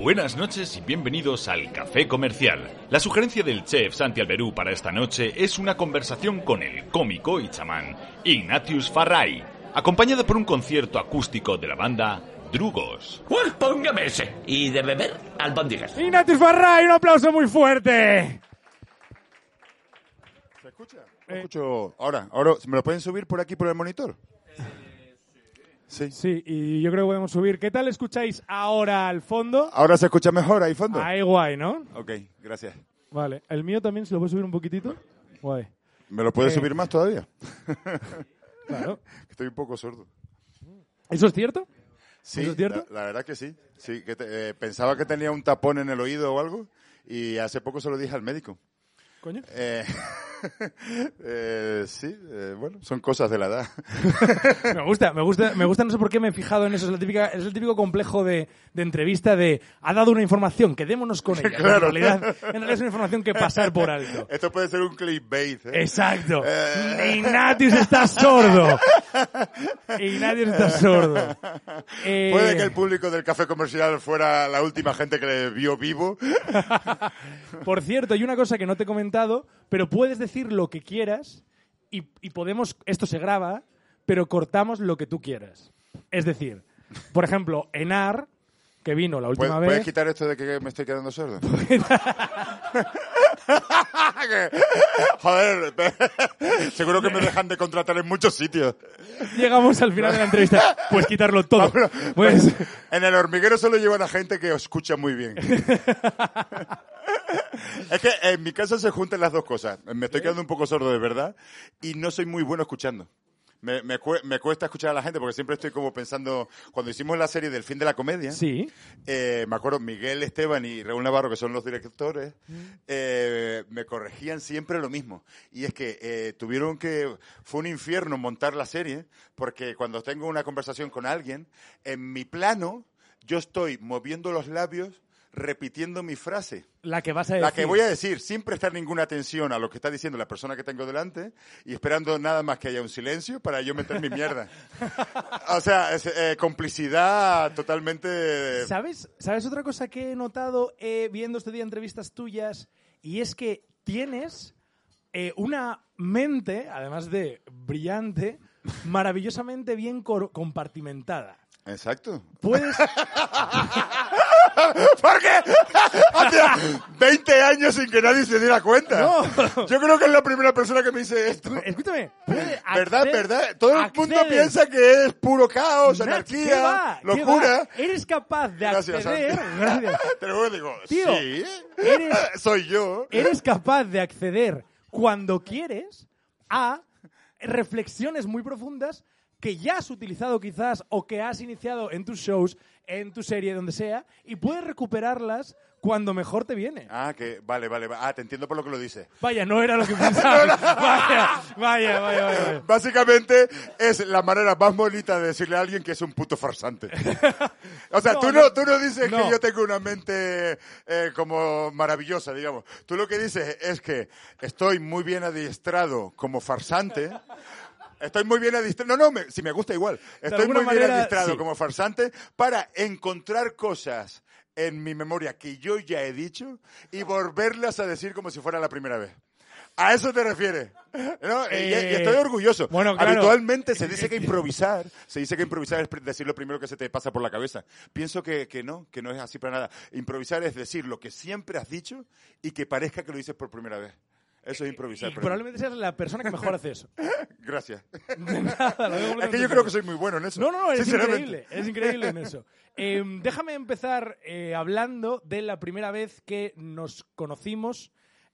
Buenas noches y bienvenidos al Café Comercial. La sugerencia del chef Santi Alberú para esta noche es una conversación con el cómico y chamán Ignatius Farray, acompañado por un concierto acústico de la banda Drugos. Pues póngame ese. Y de beber, albóndigas. Ignatius Farray, un aplauso muy fuerte. ¿Se escucha? No escucho. Ahora, ahora, ¿me lo pueden subir por aquí por el monitor? Sí. Sí, y yo creo que podemos subir. ¿Qué tal escucháis ahora al fondo? Ahora se escucha mejor ahí fondo. Ahí guay, ¿no? Ok, gracias. Vale, el mío también se lo puedo subir un poquitito. Guay. ¿Me lo puedes Eh. subir más todavía? Claro. Estoy un poco sordo. ¿Eso es cierto? Sí, ¿Eso es cierto? La, la verdad que sí. Sí, que te- eh, pensaba que tenía un tapón en el oído o algo y hace poco se lo dije al médico. Coño. Eh, eh, sí, eh, bueno, son cosas de la edad. Me gusta, me gusta, me gusta, no sé por qué me he fijado en eso. Es, la típica, es el típico complejo de, de entrevista de ha dado una información, quedémonos con ella. Claro. En, realidad, en realidad es una información que pasar por alto. Esto puede ser un clickbait. ¿eh? Exacto. Eh. Ignatius está sordo. Ignatius está sordo. Eh, Puede que el público del café comercial fuera la última gente que le vio vivo. Por cierto, hay una cosa que no te he comentado, pero puedes decir lo que quieras y, y podemos, esto se graba, pero cortamos lo que tú quieras. Es decir, por ejemplo, Enar, que vino la ¿Puedes, última puedes vez, quitar esto de que me estoy quedando sordo? Joder, seguro que me dejan de contratar en muchos sitios. llegamos al final de la entrevista. Puedes quitarlo todo. Pues, En el hormiguero solo llevan a gente que escucha muy bien. Es que en mi casa se juntan las dos cosas. Me estoy quedando un poco sordo de verdad y no soy muy bueno escuchando. Me, me, me cuesta escuchar a la gente porque siempre estoy como pensando, cuando hicimos la serie del fin de la comedia, sí. eh, me acuerdo, Miguel Esteban y Raúl Navarro, que son los directores, eh, me corregían siempre lo mismo. Y es que eh, tuvieron que, fue un infierno montar la serie, porque cuando tengo una conversación con alguien, en mi plano, yo estoy moviendo los labios, repitiendo mi frase. La que vas a decir. La que voy a decir, sin prestar ninguna atención a lo que está diciendo la persona que tengo delante y esperando nada más que haya un silencio para yo meter mi mierda. O sea, es, eh, complicidad totalmente... ¿Sabes, ¿Sabes otra cosa que he notado eh, viendo este día entrevistas tuyas? Y es que tienes eh, una mente, además de brillante, maravillosamente bien compartimentada. Exacto. Puedes... ¿Por qué? Hacía 20 años sin que nadie se diera cuenta. No. Yo creo que es la primera persona que me dice esto. Escúchame. ¿Verdad, verdad? Todo el mundo piensa que es puro caos, Na- ¿qué anarquía, va? ¿Qué locura. Eres capaz de Gracias, acceder... Santi. Gracias. Te lo digo, Tío, sí. eres- Soy yo. eres capaz de acceder cuando quieres a reflexiones muy profundas que ya has utilizado quizás o que has iniciado en tus shows, en tu serie, donde sea, y puedes recuperarlas cuando mejor te viene. Ah, que vale, vale. va- Ah, te entiendo por lo que lo dices. Vaya, no era lo que pensaba. Vaya, vaya, vaya, vaya. Básicamente es la manera más bonita de decirle a alguien que es un puto farsante. O sea, No, tú, no. tú no dices que yo tengo una mente eh, como maravillosa, digamos. Tú lo que dices es que estoy muy bien adiestrado como farsante. Estoy muy bien adiestrado. No, no, me- si me gusta igual. Estoy muy bien sí. como farsante para encontrar cosas en mi memoria que yo ya he dicho y volverlas a decir como si fuera la primera vez. ¿A eso te refieres? ¿No? Y- y, Eh, estoy orgulloso. bueno, claro. Habitualmente se dice que improvisar, se dice que improvisar es decir lo primero que se te pasa por la cabeza. Pienso que, que no, que no es así para nada. Improvisar es decir lo que siempre has dicho y que parezca que lo dices por primera vez. Eso es improvisar. Y probablemente seas la persona que mejor hace eso. Gracias. De nada, lo Es que yo creo que soy muy bueno en eso. No, no, no, sinceramente. increíble, eres increíble en eso. Eh, déjame empezar eh, hablando de la primera vez que nos conocimos,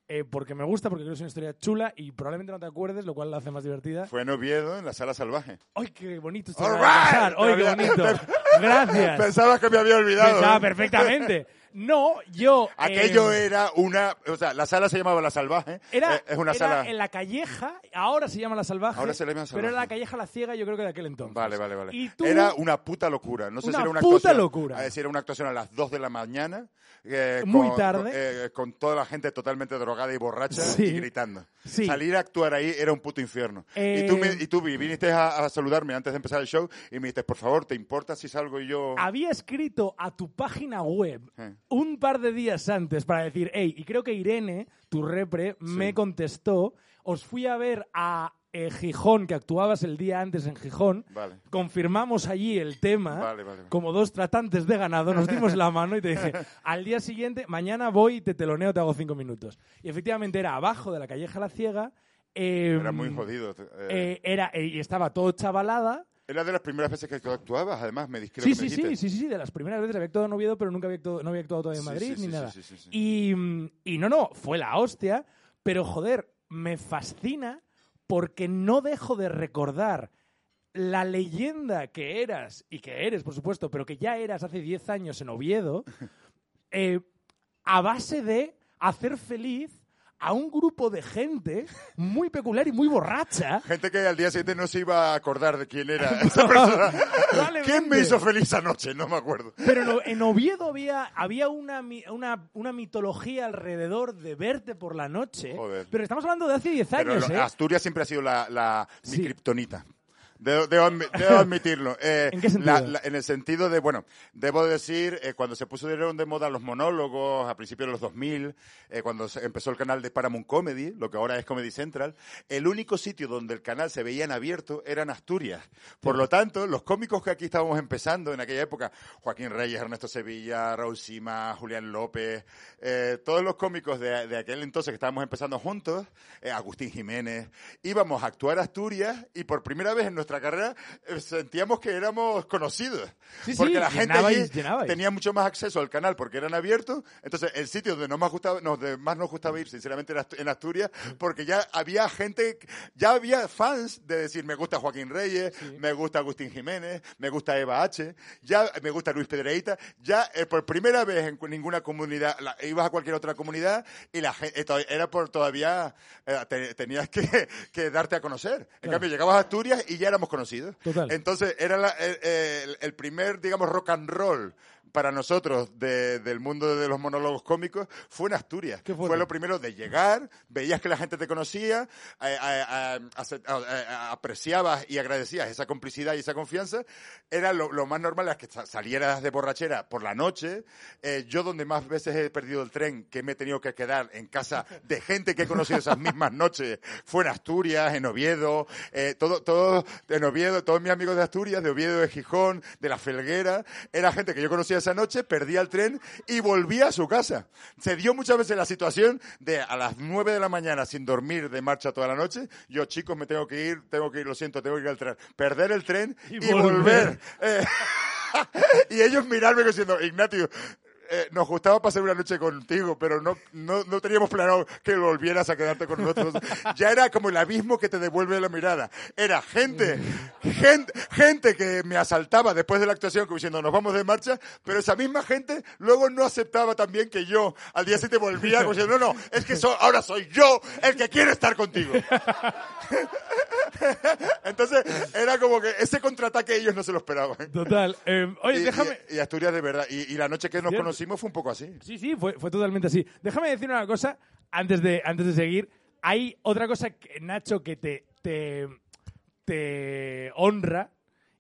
eh, porque me gusta, porque creo que es una historia chula y probablemente no te acuerdes, lo cual la hace más divertida. Fue en Oviedo, en la sala salvaje. ¡Ay, qué bonito! esto right. ¡Ay, qué bonito! Gracias. Pensabas que me había olvidado. Pensaba ¿eh? perfectamente. No, yo... Aquello eh, era una, o sea, la sala se llamaba La Salvaje. Era, Eh, es una era sala. en la calleja, ahora se llama La Salvaje. Ahora se le llama Pero era Salvaje. la calleja La Ciega, yo creo que de aquel entonces. Vale, vale, vale. Y tú, Era una puta locura. No sé Una si era una puta actuación. locura. Decir, era una actuación a las 2 de la mañana. eh, Muy con- tarde. Con, eh, con toda la gente totalmente drogada y borracha Sí. y gritando. Sí. Salir a actuar ahí era un puto infierno. Eh, Y tú, me- y tú vi- viniste a, a saludarme antes de empezar el show y me dijiste, por favor, ¿te importa si salgo yo? había escrito a tu página web Eh. Un par de días antes para decir, hey, y creo que Irene, tu repre, me contestó, os fui a ver a eh, Gijón, que actuabas el día antes en Gijón, Vale. confirmamos allí el tema, Vale, vale, como dos tratantes de ganado, nos dimos la mano y te dije, al día siguiente, mañana voy y te teloneo, te hago cinco minutos. Y efectivamente era abajo de la calleja La Ciega. eh, Era muy jodido. eh, eh, era, y estaba todo chavalada. Era de las primeras veces que tú actuabas, además, me dijiste Sí, sí, sí, sí, sí, de las primeras veces había actuado en Oviedo, pero nunca había actuado, no había actuado todavía en Madrid ni nada. Y, mm, y no, no, fue la hostia, pero joder, me fascina porque no dejo de recordar la leyenda que eras, y que eres, por supuesto, pero que ya eras hace 10 años en Oviedo, eh, a base de hacer feliz a un grupo de gente muy peculiar y muy borracha. Gente que al día siguiente no se iba a acordar de quién era esa persona. ¿Quién me hizo feliz anoche? No me acuerdo. Pero en Oviedo había, había una, una, una mitología alrededor de verte por la noche. Joder. Pero estamos hablando de hace 10 Pero años, lo- ¿eh? Asturias siempre ha sido la, la mi Sí. kriptonita. Debo, debo debo admitirlo. Eh, ¿En qué sentido? la- la- en el sentido de, bueno, debo decir, eh, cuando se pusieron de moda los monólogos a principios de los 2000, eh, cuando se empezó el canal de Paramount Comedy, lo que ahora es Comedy Central, el único sitio donde el canal se veía en abierto era en Asturias. Por lo tanto, los cómicos que aquí estábamos empezando en aquella época, Joaquín Reyes, Ernesto Sevilla, Raúl Sima, Julián López, eh, todos los cómicos de, de aquel entonces que estábamos empezando juntos, eh, Agustín Jiménez, íbamos a actuar a Asturias y por primera vez en nuestra carrera eh, sentíamos que éramos conocidos. Sí, sí, porque la gente llenabais, allí llenabais. tenía mucho más acceso al canal porque eran abiertos. Entonces, el sitio donde no más, gustaba, no, donde más nos gustaba ir, sinceramente, era en Asturias, porque ya había gente, ya había fans de decir, me gusta Joaquín Reyes, me gusta Agustín Jiménez, me gusta Eva H., ya me gusta Luis Pedreita. Ya eh, por primera vez en ninguna comunidad, la- ibas a cualquier otra comunidad y la gente, era por todavía, eh, te- tenías que, que darte a conocer. En cambio, llegabas a Asturias y ya éramos conocidos. Total. Entonces, era la- el, el- el primer, digamos, rock and roll para nosotros de- del mundo de los monólogos cómicos fue en Asturias. Fue lo primero de llegar, veías que la gente te conocía, eh, eh, eh, apreciabas y agradecías esa complicidad y esa confianza. Era lo, lo más normal es que sa- salieras de borrachera por la noche. Eh, yo donde más veces he perdido el tren, que me he tenido que quedar en casa de gente que he conocido esas mismas noches, fue en Asturias, en Oviedo, eh, todo, todo en Oviedo, todos mis amigos de Asturias, de Oviedo, de Gijón, de La Felguera, era gente que yo conocía esa noche, perdía el tren y volvía a su casa. Se dio muchas veces la situación de a las nueve de la mañana sin dormir de marcha toda la noche, yo chicos me tengo que ir, tengo que ir, lo siento, tengo que ir al tren, perder el tren Y y, volver. volver. Eh, y ellos mirarme diciendo, Ignatio, eh, nos gustaba pasar una noche contigo, pero no, no, no teníamos planeado que volvieras a quedarte con nosotros. Ya era como el abismo que te devuelve la mirada. Era gente, gente, gente que me asaltaba después de la actuación, como diciendo, nos vamos de marcha, pero esa misma gente luego no aceptaba también que yo al día siguiente volvía como diciendo, no, no, es que so- ahora soy yo el que quiere estar contigo. Entonces, era como que ese contraataque ellos no se lo esperaban. Total. Eh, oye, Y- déjame... Y, y Asturias de verdad. Y, y la noche que nos Cierto. Fue un poco así. Sí, sí, fue, fue totalmente así. Déjame decir una cosa antes de, antes de seguir. Hay otra cosa, que, Nacho, que te, te, te honra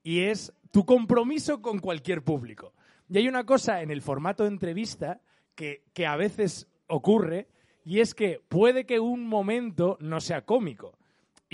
y es tu compromiso con cualquier público. Y hay una cosa en el formato de entrevista que, que a veces ocurre y es que puede que un momento no sea cómico.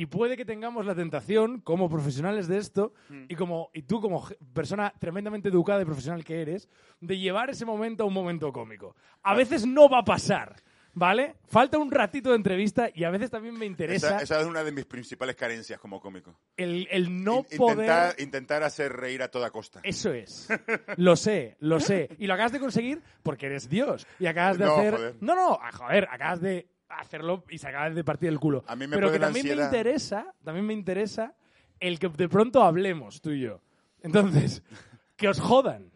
Y puede que tengamos la tentación, como profesionales de esto, y, como, y tú como persona tremendamente educada y profesional que eres, de llevar ese momento a un momento cómico. A veces no va a pasar, ¿vale? Falta un ratito de entrevista y a veces también me interesa Esa, esa es una de mis principales carencias como cómico. el, el no In- poder... intentar, intentar hacer reír a toda costa. Eso es. Lo sé, lo sé. Y lo acabas de conseguir porque eres Dios. Y acabas de No, hacer. joder. No, no, joder, acabas de hacerlo y se acabas de partir el culo. A mí me Pero que también me ansiedad. interesa, también me interesa el que de pronto hablemos tú y yo. Entonces, que os jodan.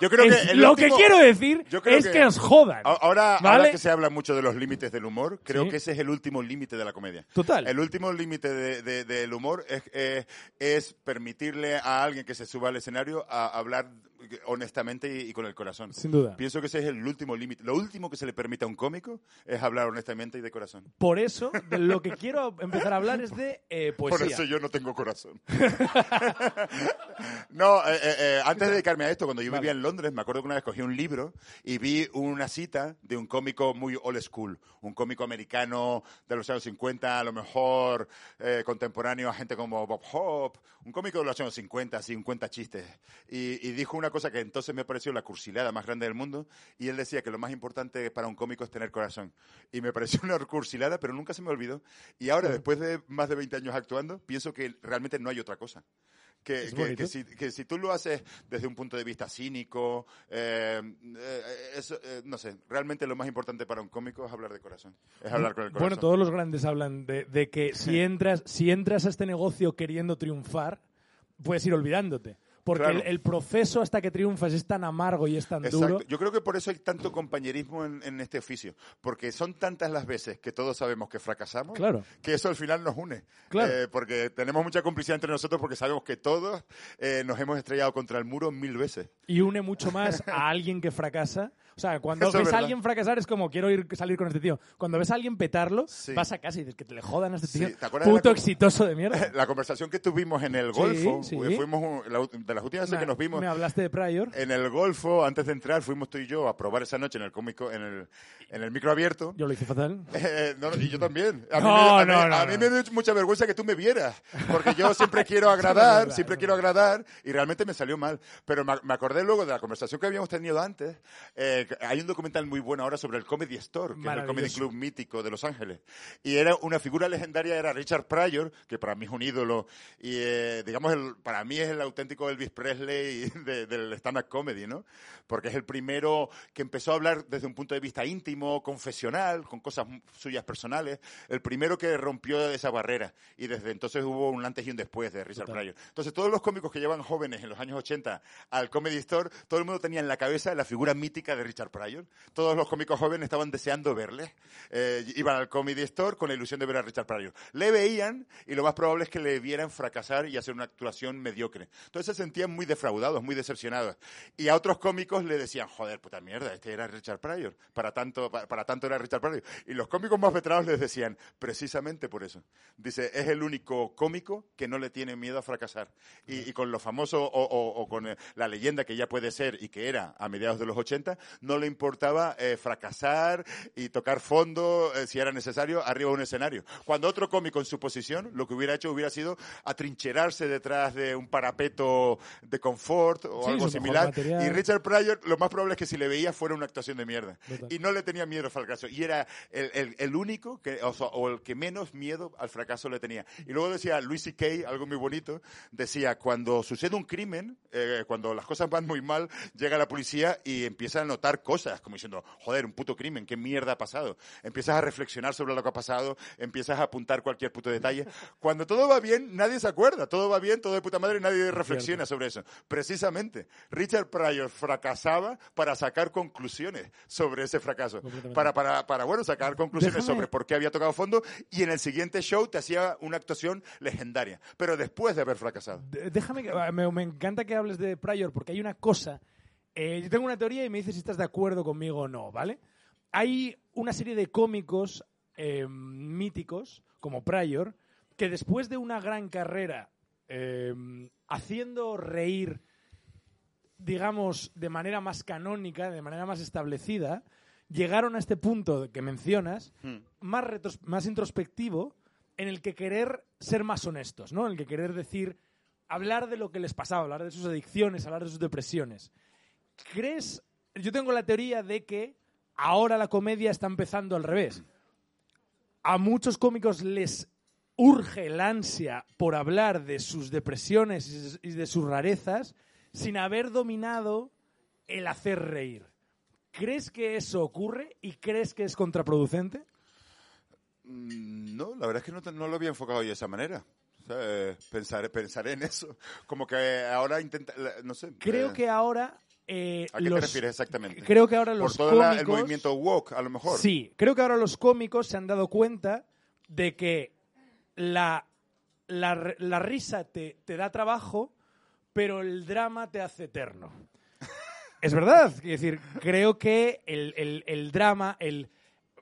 Yo creo Es- que el lo último- que quiero decir yo creo es que, que- os jodan. Ahora, ¿vale? ahora que se habla mucho de los límites del humor, creo Sí. que ese es el último límite de la comedia. Total. El último límite de- de- del humor es, eh, es permitirle a alguien que se suba al escenario a hablar honestamente y, y con el corazón. Sin duda. Pienso que ese es el último límite. Lo último que se le permite a un cómico es hablar honestamente y de corazón. Por eso, de lo que quiero empezar a hablar es de eh, poesía. Por eso yo no tengo corazón. no, eh, eh, eh, antes de dedicarme a esto, cuando yo Vale. vivía en Londres, me acuerdo que una vez cogí un libro y vi una cita de un cómico muy old school, un cómico americano de los años 50, a lo mejor eh, contemporáneo a gente como Bob Hope, un cómico de los años 50, así, un cuenta chistes. Y, y dijo una cosa que entonces me pareció la cursilada más grande del mundo, y él decía que lo más importante para un cómico es tener corazón. Y me pareció una cursilada, pero nunca se me olvidó. Y ahora, después de más de 20 años actuando, pienso que realmente no hay otra cosa. Que, que- que si, que si tú lo haces desde un punto de vista cínico, eh, eh, eso, eh, no sé, realmente lo más importante para un cómico es hablar de corazón, es hablar con el corazón. Bueno, todos los grandes hablan de, de que si entras, si entras a este negocio queriendo triunfar, puedes ir olvidándote. Porque Claro. el, el proceso hasta que triunfas es tan amargo y es tan Exacto. duro. Yo creo que por eso hay tanto compañerismo en, en este oficio, porque son tantas las veces que todos sabemos que fracasamos, Claro. que eso al final nos une. Claro. Eh, porque tenemos mucha complicidad entre nosotros porque sabemos que todos eh, nos hemos estrellado contra el muro mil veces. Y une mucho más a alguien que fracasa. O sea, cuando Eso es ves a verdad. alguien fracasar es como quiero ir salir con este tío. Cuando ves a alguien petarlo, Sí. vas a casa y dices que te le jodan a este Sí, tío. ¿te acuerdas de la Puto exitoso de mierda. La conversación que tuvimos en el Sí, Golfo, sí. eh, fuimos un- la de las últimas veces que nos vimos Me hablaste de Pryor. en el Golfo, antes de entrar, fuimos tú y yo a probar esa noche en el cómico, en el, en el micro abierto. Yo lo hice fatal. Eh, no, y yo también. A mí, No, me, a mí- no, no, a mí no. me dio mucha vergüenza que tú me vieras, porque yo siempre quiero agradar, verdad, siempre es quiero agradar, y realmente me salió mal. Pero me, me acordé luego de la conversación que habíamos tenido antes. eh, que hay un documental muy bueno ahora sobre el Comedy Store, que es el Comedy. Club mítico de Los Ángeles. Y era una figura legendaria, era Richard Pryor, que para mí es un ídolo, y eh, digamos, el- para mí es el auténtico Elvis Presley de- del stand-up comedy, ¿no? Porque es el primero que empezó a hablar desde un punto de vista íntimo, confesional, con cosas suyas personales, el primero que rompió esa barrera, y desde entonces hubo un antes y un después de Richard Total. Pryor. Entonces, todos los cómicos que llevan jóvenes en los años 80 al Comedy Store, todo el mundo tenía en la cabeza la figura mítica de Richard Pryor. Todos los cómicos jóvenes estaban deseando verle. Eh, iban al Comedy Store con la ilusión de ver a Richard Pryor. Le veían y lo más probable es que le vieran fracasar y hacer una actuación mediocre. Entonces se sentían muy defraudados, muy decepcionados. Y a otros cómicos le decían, joder, puta mierda, este era Richard Pryor. Para tanto, para, tanto era Richard Pryor. Y los cómicos más veteranos les decían, precisamente por eso. Dice, es el único cómico que no le tiene miedo a fracasar. Y, con lo famoso o, o- o con eh, la leyenda que ya puede ser y que era a mediados de los 80, no le importaba eh, fracasar y tocar fondo, eh, si era necesario, arriba de un escenario. Cuando otro cómico en su posición, lo que hubiera hecho hubiera sido atrincherarse detrás de un parapeto de confort o Sí, algo similar. material. Y Richard Pryor, lo más probable es que si le veía fuera una actuación de mierda. Total. Y no le tenía miedo al fracaso. Y era el, el- el único que, o, sea, o el que menos miedo al fracaso le tenía. Y luego decía Luis C.K., algo muy bonito, decía, cuando sucede un crimen, eh, cuando las cosas van muy mal, llega la policía y empieza a notar cosas, como diciendo, joder, un puto crimen, qué mierda ha pasado. Empiezas a reflexionar sobre lo que ha pasado, empiezas a apuntar cualquier puto detalle. Cuando todo va bien, nadie se acuerda. Todo va bien, todo de puta madre, nadie reflexiona sobre eso. Precisamente, Richard Pryor fracasaba para sacar conclusiones sobre ese fracaso. Para, para, para, bueno, sacar conclusiones Déjame- sobre por qué había tocado fondo y en el siguiente show te hacía una actuación legendaria. Pero después de haber fracasado. Déjame, ah, me, me encanta que hables de Pryor porque hay una cosa. Eh, yo tengo una teoría y me dices si estás de acuerdo conmigo o no, ¿vale? Hay una serie de cómicos eh, míticos, como Pryor, que después de una gran carrera eh, haciendo reír, digamos, de manera más canónica, de manera más establecida, llegaron a este punto que mencionas, más, retros- más introspectivo, en el que querer ser más honestos, ¿no? En el que querer decir, hablar de lo que les pasaba, hablar de sus adicciones, hablar de sus depresiones. ¿Crees? Yo tengo la teoría de que ahora la comedia está empezando al revés. A muchos cómicos les urge el ansia por hablar de sus depresiones y de sus rarezas sin haber dominado el hacer reír. ¿Crees que eso ocurre y crees que es contraproducente? Mm, No, la verdad es que no, no lo había enfocado yo de esa manera. O sea, eh, pensaré, pensaré en eso. Como que ahora intenta, no sé. Creo eh, que ahora eh, ¿A qué los- te refieres exactamente? Creo que ahora Por los todo la- el cómicos- movimiento woke, a lo mejor. Sí, creo que ahora los cómicos se han dado cuenta de que la, la, la risa te, te da trabajo, pero el drama te hace eterno. es verdad. Es decir, creo que el, el- el drama, el.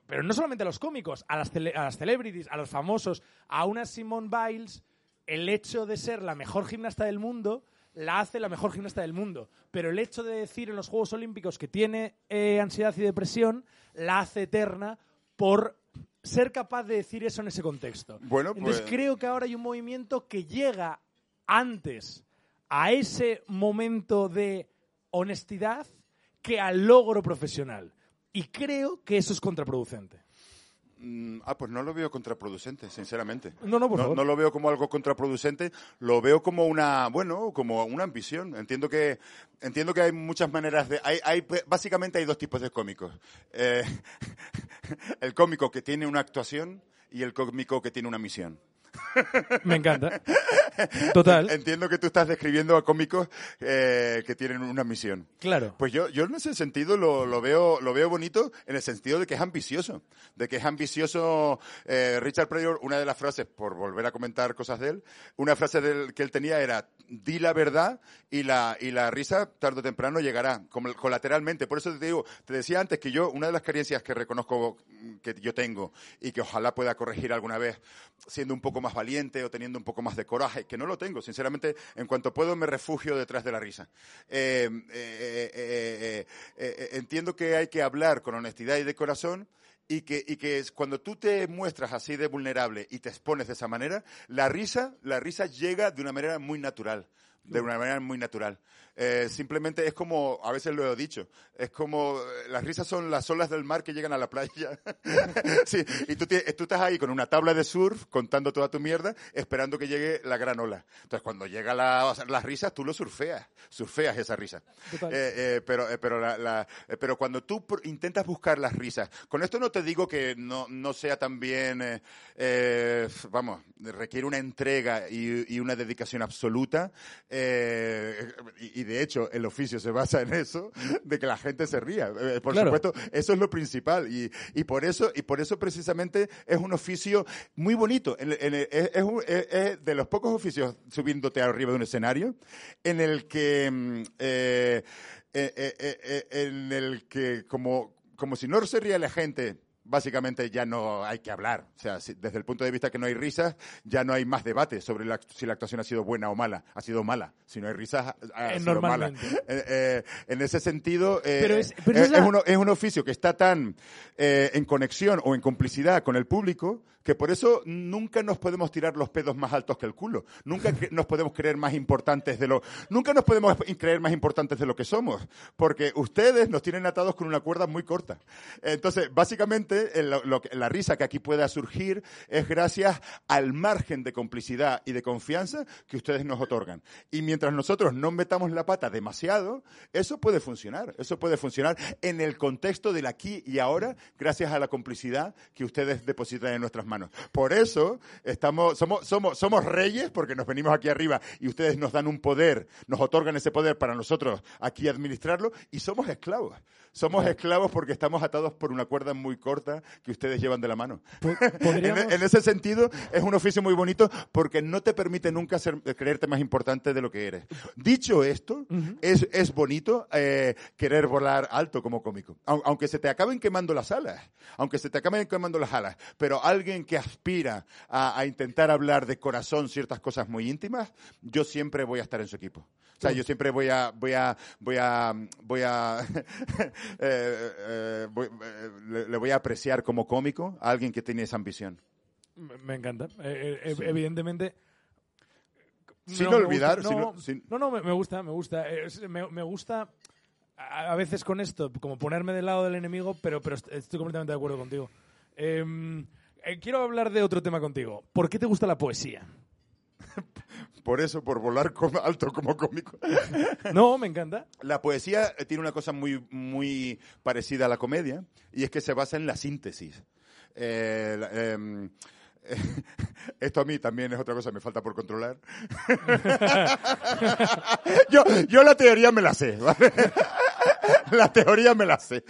Pero no solamente a los cómicos, a las, cele- a las celebrities, a los famosos, a una Simone Biles, el hecho de ser la mejor gimnasta del mundo la hace la mejor gimnasta del mundo. Pero el hecho de decir en los Juegos Olímpicos que tiene eh, ansiedad y depresión la hace eterna por ser capaz de decir eso en ese contexto. Bueno, Entonces pues- creo que ahora hay un movimiento que llega antes a ese momento de honestidad que al logro profesional. Y creo que eso es contraproducente. Mm, Ah, pues no lo veo contraproducente, sinceramente. No, no, por no, favor. no lo veo como algo contraproducente, lo veo como una, bueno, como una ambición. Entiendo que, entiendo que hay muchas maneras de, hay, hay, básicamente hay dos tipos de cómicos. Eh, el cómico que tiene una actuación y el cómico que tiene una misión. Me encanta. Total. Entiendo que tú estás describiendo a cómicos eh, que tienen una misión. Claro. Pues yo, yo en ese sentido lo, lo veo, lo veo bonito en el sentido de que es ambicioso. De que es ambicioso. eh, Richard Pryor, una de las frases, por volver a comentar cosas de él, una frase del, que él tenía era, di la verdad y la, y la risa tarde o temprano llegará, como- colateralmente. Por eso te digo, te decía antes que yo, una de las carencias que reconozco que yo tengo y que ojalá pueda corregir alguna vez, siendo un poco más valiente o teniendo un poco más de coraje, que no lo tengo, sinceramente, en cuanto puedo me refugio detrás de la risa. Eh, eh, eh, eh, eh, eh, entiendo que hay que hablar con honestidad y de corazón. Y que, y que es cuando tú te muestras así de vulnerable y te expones de esa manera, la risa, la risa llega de una manera muy natural. De una manera muy natural. Eh, simplemente es como, a veces lo he dicho, es como, eh, las risas son las olas del mar que llegan a la playa. sí, y tú, tú estás ahí con una tabla de surf, contando toda tu mierda, esperando que llegue la gran ola. Entonces, cuando llega la, las risas, tú lo surfeas, surfeas esa risa. Eh, eh, pero, pero, la- la- pero cuando tú intentas buscar las risas, con esto no te digo que no, no sea también, vamos, requiere una entrega y, y una dedicación absoluta, y, y de hecho el oficio se basa en eso, de que la gente se ría. Eh, por Claro. supuesto, eso es lo principal y, y por eso y por eso precisamente es un oficio muy bonito. En- en- es, es un- es- es de los pocos oficios subiéndote arriba de un escenario en el que mm, eh, eh, eh, eh, eh, en el que como como si no se ría la gente básicamente ya no hay que hablar. O sea, si- desde el punto de vista que no hay risas, ya no hay más debate sobre la- si la actuación ha sido buena o mala. Ha sido mala. Si no hay risas, ha, Eh, sido mala. Eh, eh, en ese sentido, eh, Pero es- pero eh, es la- es un, es un oficio que está tan eh, en conexión o en complicidad con el público que por eso nunca nos podemos tirar los pedos más altos que el culo. Nunca nos podemos creer más importantes de lo, nunca nos podemos creer más importantes de lo que somos, porque ustedes nos tienen atados con una cuerda muy corta. Entonces, básicamente, la risa que aquí pueda surgir es gracias al margen de complicidad y de confianza que ustedes nos otorgan. Y mientras nosotros no metamos la pata demasiado, eso puede funcionar. Eso puede funcionar en el contexto del aquí y ahora, gracias a la complicidad que ustedes depositan en nuestras manos. Por eso estamos, somos, somos, somos reyes, porque nos venimos aquí arriba y ustedes nos dan un poder, nos otorgan ese poder para nosotros aquí administrarlo, y somos esclavos. Somos esclavos porque estamos atados por una cuerda muy corta que ustedes llevan de la mano. En, podríamos- en ese sentido, es un oficio muy bonito porque no te permite nunca ser- creerte más importante de lo que eres. Dicho esto, es, es bonito eh, querer volar alto como cómico. Au- Aunque se te acaben quemando las alas, aunque se te acaben quemando las alas, pero alguien que aspira a, a intentar hablar de corazón ciertas cosas muy íntimas, yo siempre voy a estar en su equipo. O sea, yo siempre voy a, voy a, voy a, voy a, eh, eh, voy- eh, le, le voy a apreciar como cómico a alguien que tiene esa ambición. Me encanta. Eh, eh, Evidentemente. Sin olvidar, gusta- no, sin- sin- no, no, me, me gusta, me gusta. Eh, es- me, me gusta a, a veces con esto, como ponerme del lado del enemigo, pero, pero est- estoy completamente de acuerdo contigo. Em, eh, quiero hablar de otro tema contigo. ¿Por qué te gusta la poesía? Por eso, por volar alto como cómico. No, me encanta. La poesía eh, tiene una cosa muy, muy parecida a la comedia y es que se basa en la síntesis. Eh, em, Esto a mí también es otra cosa, me falta por controlar. yo, yo la teoría me la sé, ¿vale? la teoría me la sé.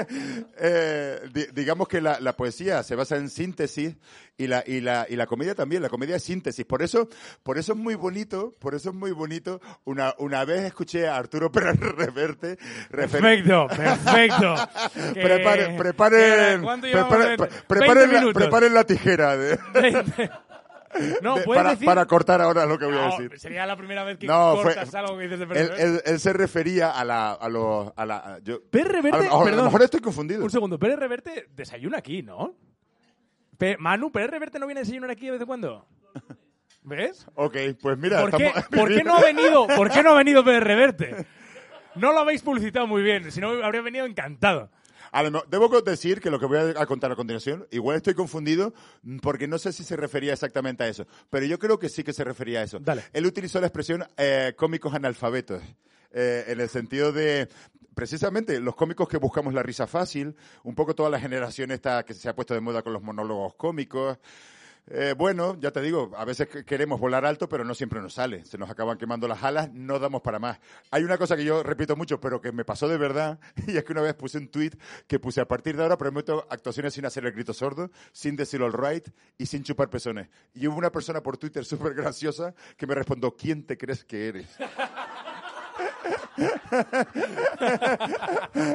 Eh, di- digamos que la, la poesía se basa en síntesis y la, y, la, y la comedia también. La comedia es síntesis. Por eso, por eso es muy bonito, por eso es muy bonito. Una, una vez escuché a Arturo Pérez Reverte refer- Perfecto, perfecto. Que- Preparen, preparen, preparen, preparen 20 la, minutos. preparen la tijera de- 20. No, de- puedes para, decir... para cortar ahora lo que voy a No, decir. sería la primera vez que No, fue- cortas algo que dices de Él, Pérez él- él se refería a la, a los, a la, yo, a lo, Reverte, a lo perdón, mejor estoy confundido. un segundo, Pérez Reverte desayuna aquí, ¿no? Pe- Manu, Pérez Reverte no viene a desayunar aquí de vez en cuando. ¿Ves? Ok, pues mira, ¿Por qué, estamos- por qué no ha venido, ¿Por qué no ha venido Pérez Reverte? No lo habéis publicitado muy bien, si no habría venido encantado. A lo mejor- debo decir que lo que voy a a contar a continuación, igual estoy confundido mm, porque no sé si se refería exactamente a eso, pero yo creo que sí que se refería a eso. Dale. Él utilizó la expresión eh, cómicos analfabetos, eh, en el sentido de, precisamente, los cómicos que buscamos la risa fácil, un poco toda la generación esta que se ha puesto de moda con los monólogos cómicos. Eh, bueno, ya te digo, a veces que- queremos volar alto, pero no siempre nos sale. Se nos acaban quemando las alas, no damos para más. Hay una cosa que yo repito mucho, pero que me pasó de verdad, y es que una vez puse un tweet que puse a partir de ahora prometo actuaciones sin hacer el grito sordo, sin decir all right y sin chupar pezones. Y hubo una persona por Twitter súper graciosa que me respondió, ¿quién te crees que eres?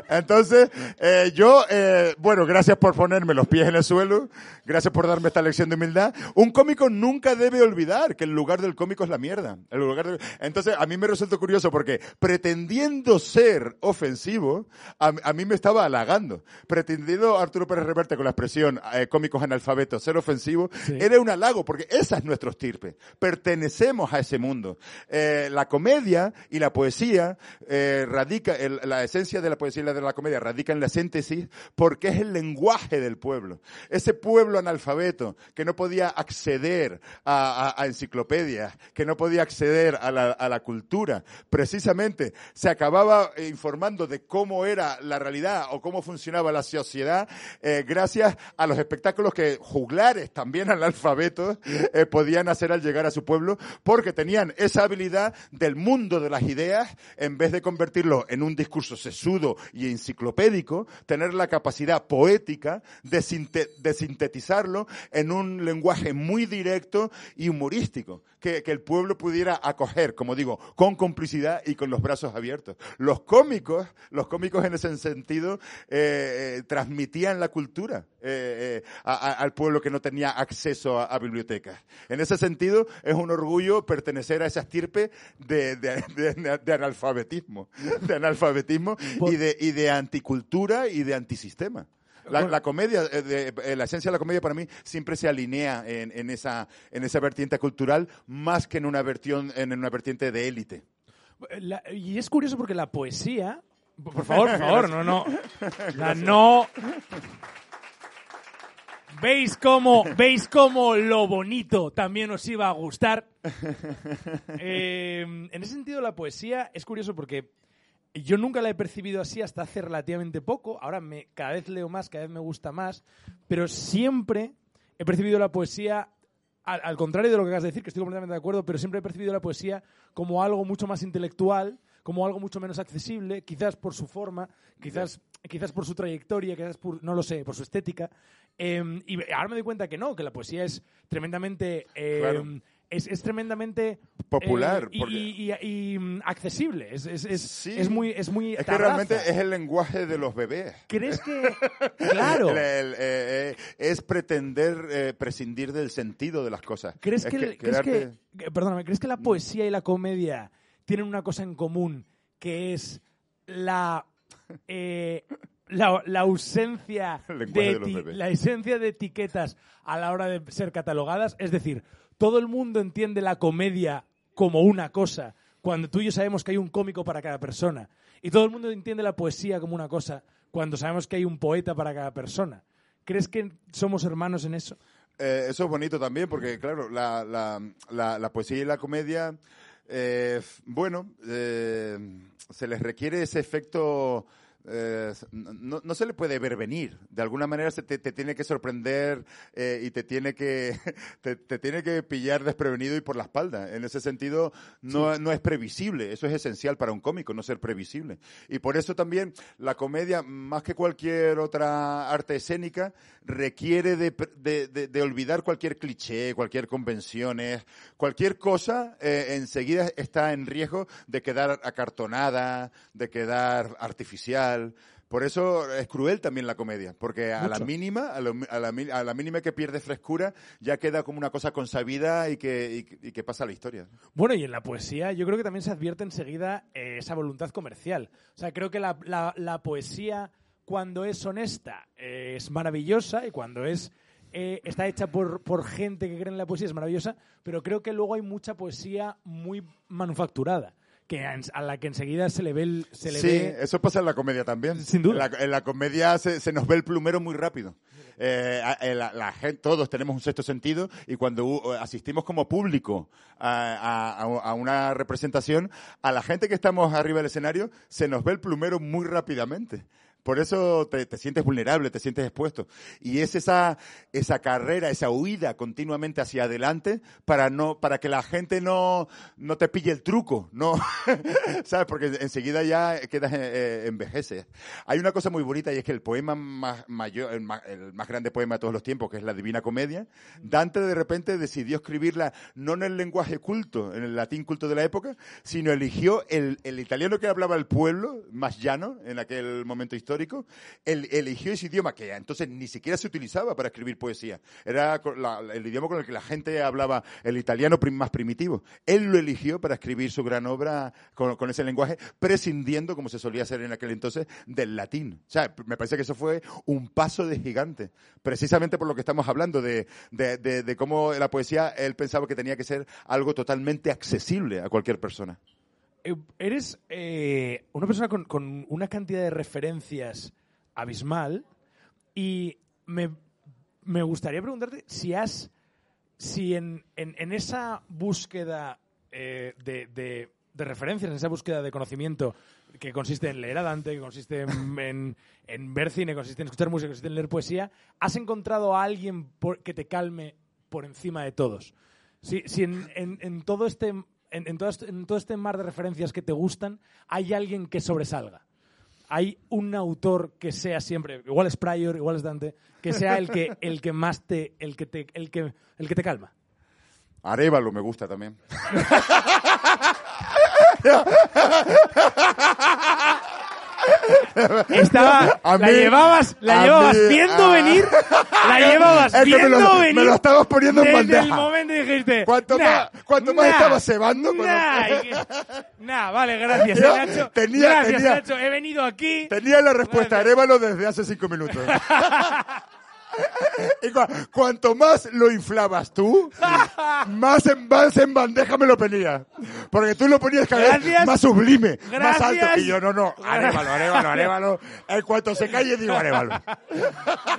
Entonces, eh, yo, eh, bueno, gracias por ponerme los pies en el suelo, gracias por darme esta lección de humildad. Un cómico nunca debe olvidar que el lugar del cómico es la mierda. El lugar Entonces, a mí me resulta curioso porque pretendiendo ser ofensivo, a, a mí me estaba halagando. Pretendiendo Arturo Pérez Reverte con la expresión eh, cómicos analfabetos ser ofensivo, era un halago porque esa es nuestro estirpe. Pertenecemos a ese mundo. Eh, la comedia y la poesía eh, radica, la esencia de la poesía y la de la comedia radica en la síntesis porque es el lenguaje del pueblo. Ese pueblo analfabeto que no podía acceder a, a- enciclopedias, que no podía acceder a la, cultura, precisamente se acababa eh, informando de cómo era la realidad o cómo funcionaba la sociedad eh, gracias a los espectáculos que juglares, también analfabetos, podían hacer al llegar a su pueblo porque tenían esa habilidad del mundo de las ideas, en vez de convertirlo en un discurso sesudo y enciclopédico, tener la capacidad poética de, sinte- de sintetizarlo en un lenguaje muy directo y humorístico, que, que el pueblo pudiera acoger, como digo, con complicidad y con los brazos abiertos. Los cómicos, los cómicos en ese sentido, eh, eh, transmitían la cultura eh, eh, a- a- al pueblo que no tenía acceso a, a bibliotecas. En ese sentido, es un orgullo pertenecer a esa estirpe de, de- de- de analfabetismo, de analfabetismo y de, y de anticultura y de antisistema. La, la comedia, eh, de- eh, la esencia de la comedia para mí siempre se alinea en, en esa, en esa vertiente cultural más que en una, vertión, en una vertiente de élite. La- y es curioso porque la poesía. Por favor, por favor, no, no. La no. ¿Veis cómo, ¿Veis cómo lo bonito también os iba a gustar? Eh, en ese sentido, la poesía es curioso porque yo nunca la he percibido así hasta hace relativamente poco. Ahora me, cada vez leo más, cada vez me gusta más, pero siempre he percibido la poesía, al, al contrario de lo que acabas de decir, que estoy completamente de acuerdo, pero siempre he percibido la poesía como algo mucho más intelectual, como algo mucho menos accesible, quizás por su forma, quizás, quizás por su trayectoria, quizás por, no lo sé, por su estética. Eh, y ahora me doy cuenta que no, que la poesía es tremendamente... eh, Claro. Es, es tremendamente Popular, eh, y, porque- y- y- y, mm, accesible. Es, es, es, Sí. es muy, es muy Es que tarraza. realmente es el lenguaje de los bebés. ¿Crees que.? Claro. El- el- eh, es pretender eh, prescindir del sentido de las cosas. ¿Crees Es que, que ¿crees que- quedarte- que- perdóname, ¿crees que la poesía y la comedia tienen una cosa en común que es la eh, la, la ausencia de de la esencia de etiquetas a la hora de ser catalogadas? Es decir, todo el mundo entiende la comedia como una cosa cuando tú y yo sabemos que hay un cómico para cada persona y todo el mundo entiende la poesía como una cosa cuando sabemos que hay un poeta para cada persona. ¿Crees que somos hermanos en eso? Eh, eso es bonito también porque, claro, la, la, la, poesía y la comedia, eh, bueno, eh, se les requiere ese efecto eh, no, no se le puede ver venir. De alguna manera se te, te tiene que sorprender eh, y te tiene que te, te tiene que pillar desprevenido y por la espalda. En ese sentido, no, no es previsible. Eso es esencial para un cómico, no ser previsible. Y por eso también la comedia, más que cualquier otra arte escénica, requiere de, de- de- de olvidar cualquier cliché, cualquier convención, eh, cualquier cosa, eh, enseguida está en riesgo de quedar acartonada, de quedar artificial. Por eso es cruel también la comedia, porque a la mínima, a, lo- a la, a la mínima que pierde frescura, ya queda como una cosa consabida y que, y que- y que pasa a la historia. Bueno, y en la poesía yo creo que también se advierte enseguida eh, esa voluntad comercial. O sea, creo que la, la- la poesía, cuando es honesta, eh, es maravillosa y cuando es eh, está hecha por, por gente que cree en la poesía es maravillosa, pero creo que luego hay mucha poesía muy manufacturada, que a, la que enseguida se le ve... el- se le sí, ve eso pasa en la comedia también. Sin duda. En la, en la comedia se, se nos ve el plumero muy rápido. Eh, eh, la, la todos tenemos un sexto sentido y cuando uh, asistimos como público a, a- a una representación, a la gente que estamos arriba del escenario se nos ve el plumero muy rápidamente. Por eso te, te sientes vulnerable, te sientes expuesto. Y es esa, esa carrera, esa huida continuamente hacia adelante para no, para que la gente no, no te pille el truco, no, ¿sabes? Porque enseguida ya quedas, eh, envejece. Hay una cosa muy bonita y es que el poema más mayor, el más, el más grande poema de todos los tiempos, que es la Divina Comedia, Dante de repente decidió escribirla no en el lenguaje culto, en el latín culto de la época, sino eligió el, el italiano que hablaba el pueblo, más llano, en aquel momento histórico, él eligió ese idioma que entonces ni siquiera se utilizaba para escribir poesía. Era la- el idioma con el que la gente hablaba, el italiano más primitivo. Él lo eligió para escribir su gran obra con, ese lenguaje, prescindiendo, como se solía hacer en aquel entonces, del latín. O sea, me parece que eso fue un paso de gigante, precisamente por lo que estamos hablando, de cómo la poesía, él pensaba que tenía que ser algo totalmente accesible a cualquier persona. Eh, Eres eh, una persona con, con una cantidad de referencias abismal y me, me gustaría preguntarte si has, si en, en- en esa búsqueda eh, de, de- de referencias, en esa búsqueda de conocimiento que consiste en leer a Dante, que consiste en, en- en ver cine, consiste en escuchar música, consiste en leer poesía, ¿has encontrado a alguien por- que te calme por encima de todos? Si, si en todo este, en, en todo este, en todo este mar de referencias que te gustan, hay alguien que sobresalga. Hay un autor que sea siempre, igual es Pryor, igual es Dante, que sea el que, el que más te, el que te, el que, el que te calma. Arevalo me gusta también. Estaba, A la mí- llevabas, la a llevabas mí- viendo ah. venir, la llevabas que me viendo lo- me venir. lo estabas poniendo en desde bandeja. el momento dijiste. Cuanto "Nah, más- cuanto más nah, estaba cebando, Nah, nah, vale, gracias, Yo Nacho. tenía- gracias, tenía- Nacho. He venido aquí. Tenía la respuesta. Arevalo desde hace cinco minutos. Y cuanto más lo inflabas tú, más en, más en bandeja me lo ponía. Porque tú lo ponías cada vez más sublime, más alto. Y yo, no, no, Arevalo, Arevalo, Arevalo. En cuanto se calle, digo Arevalo.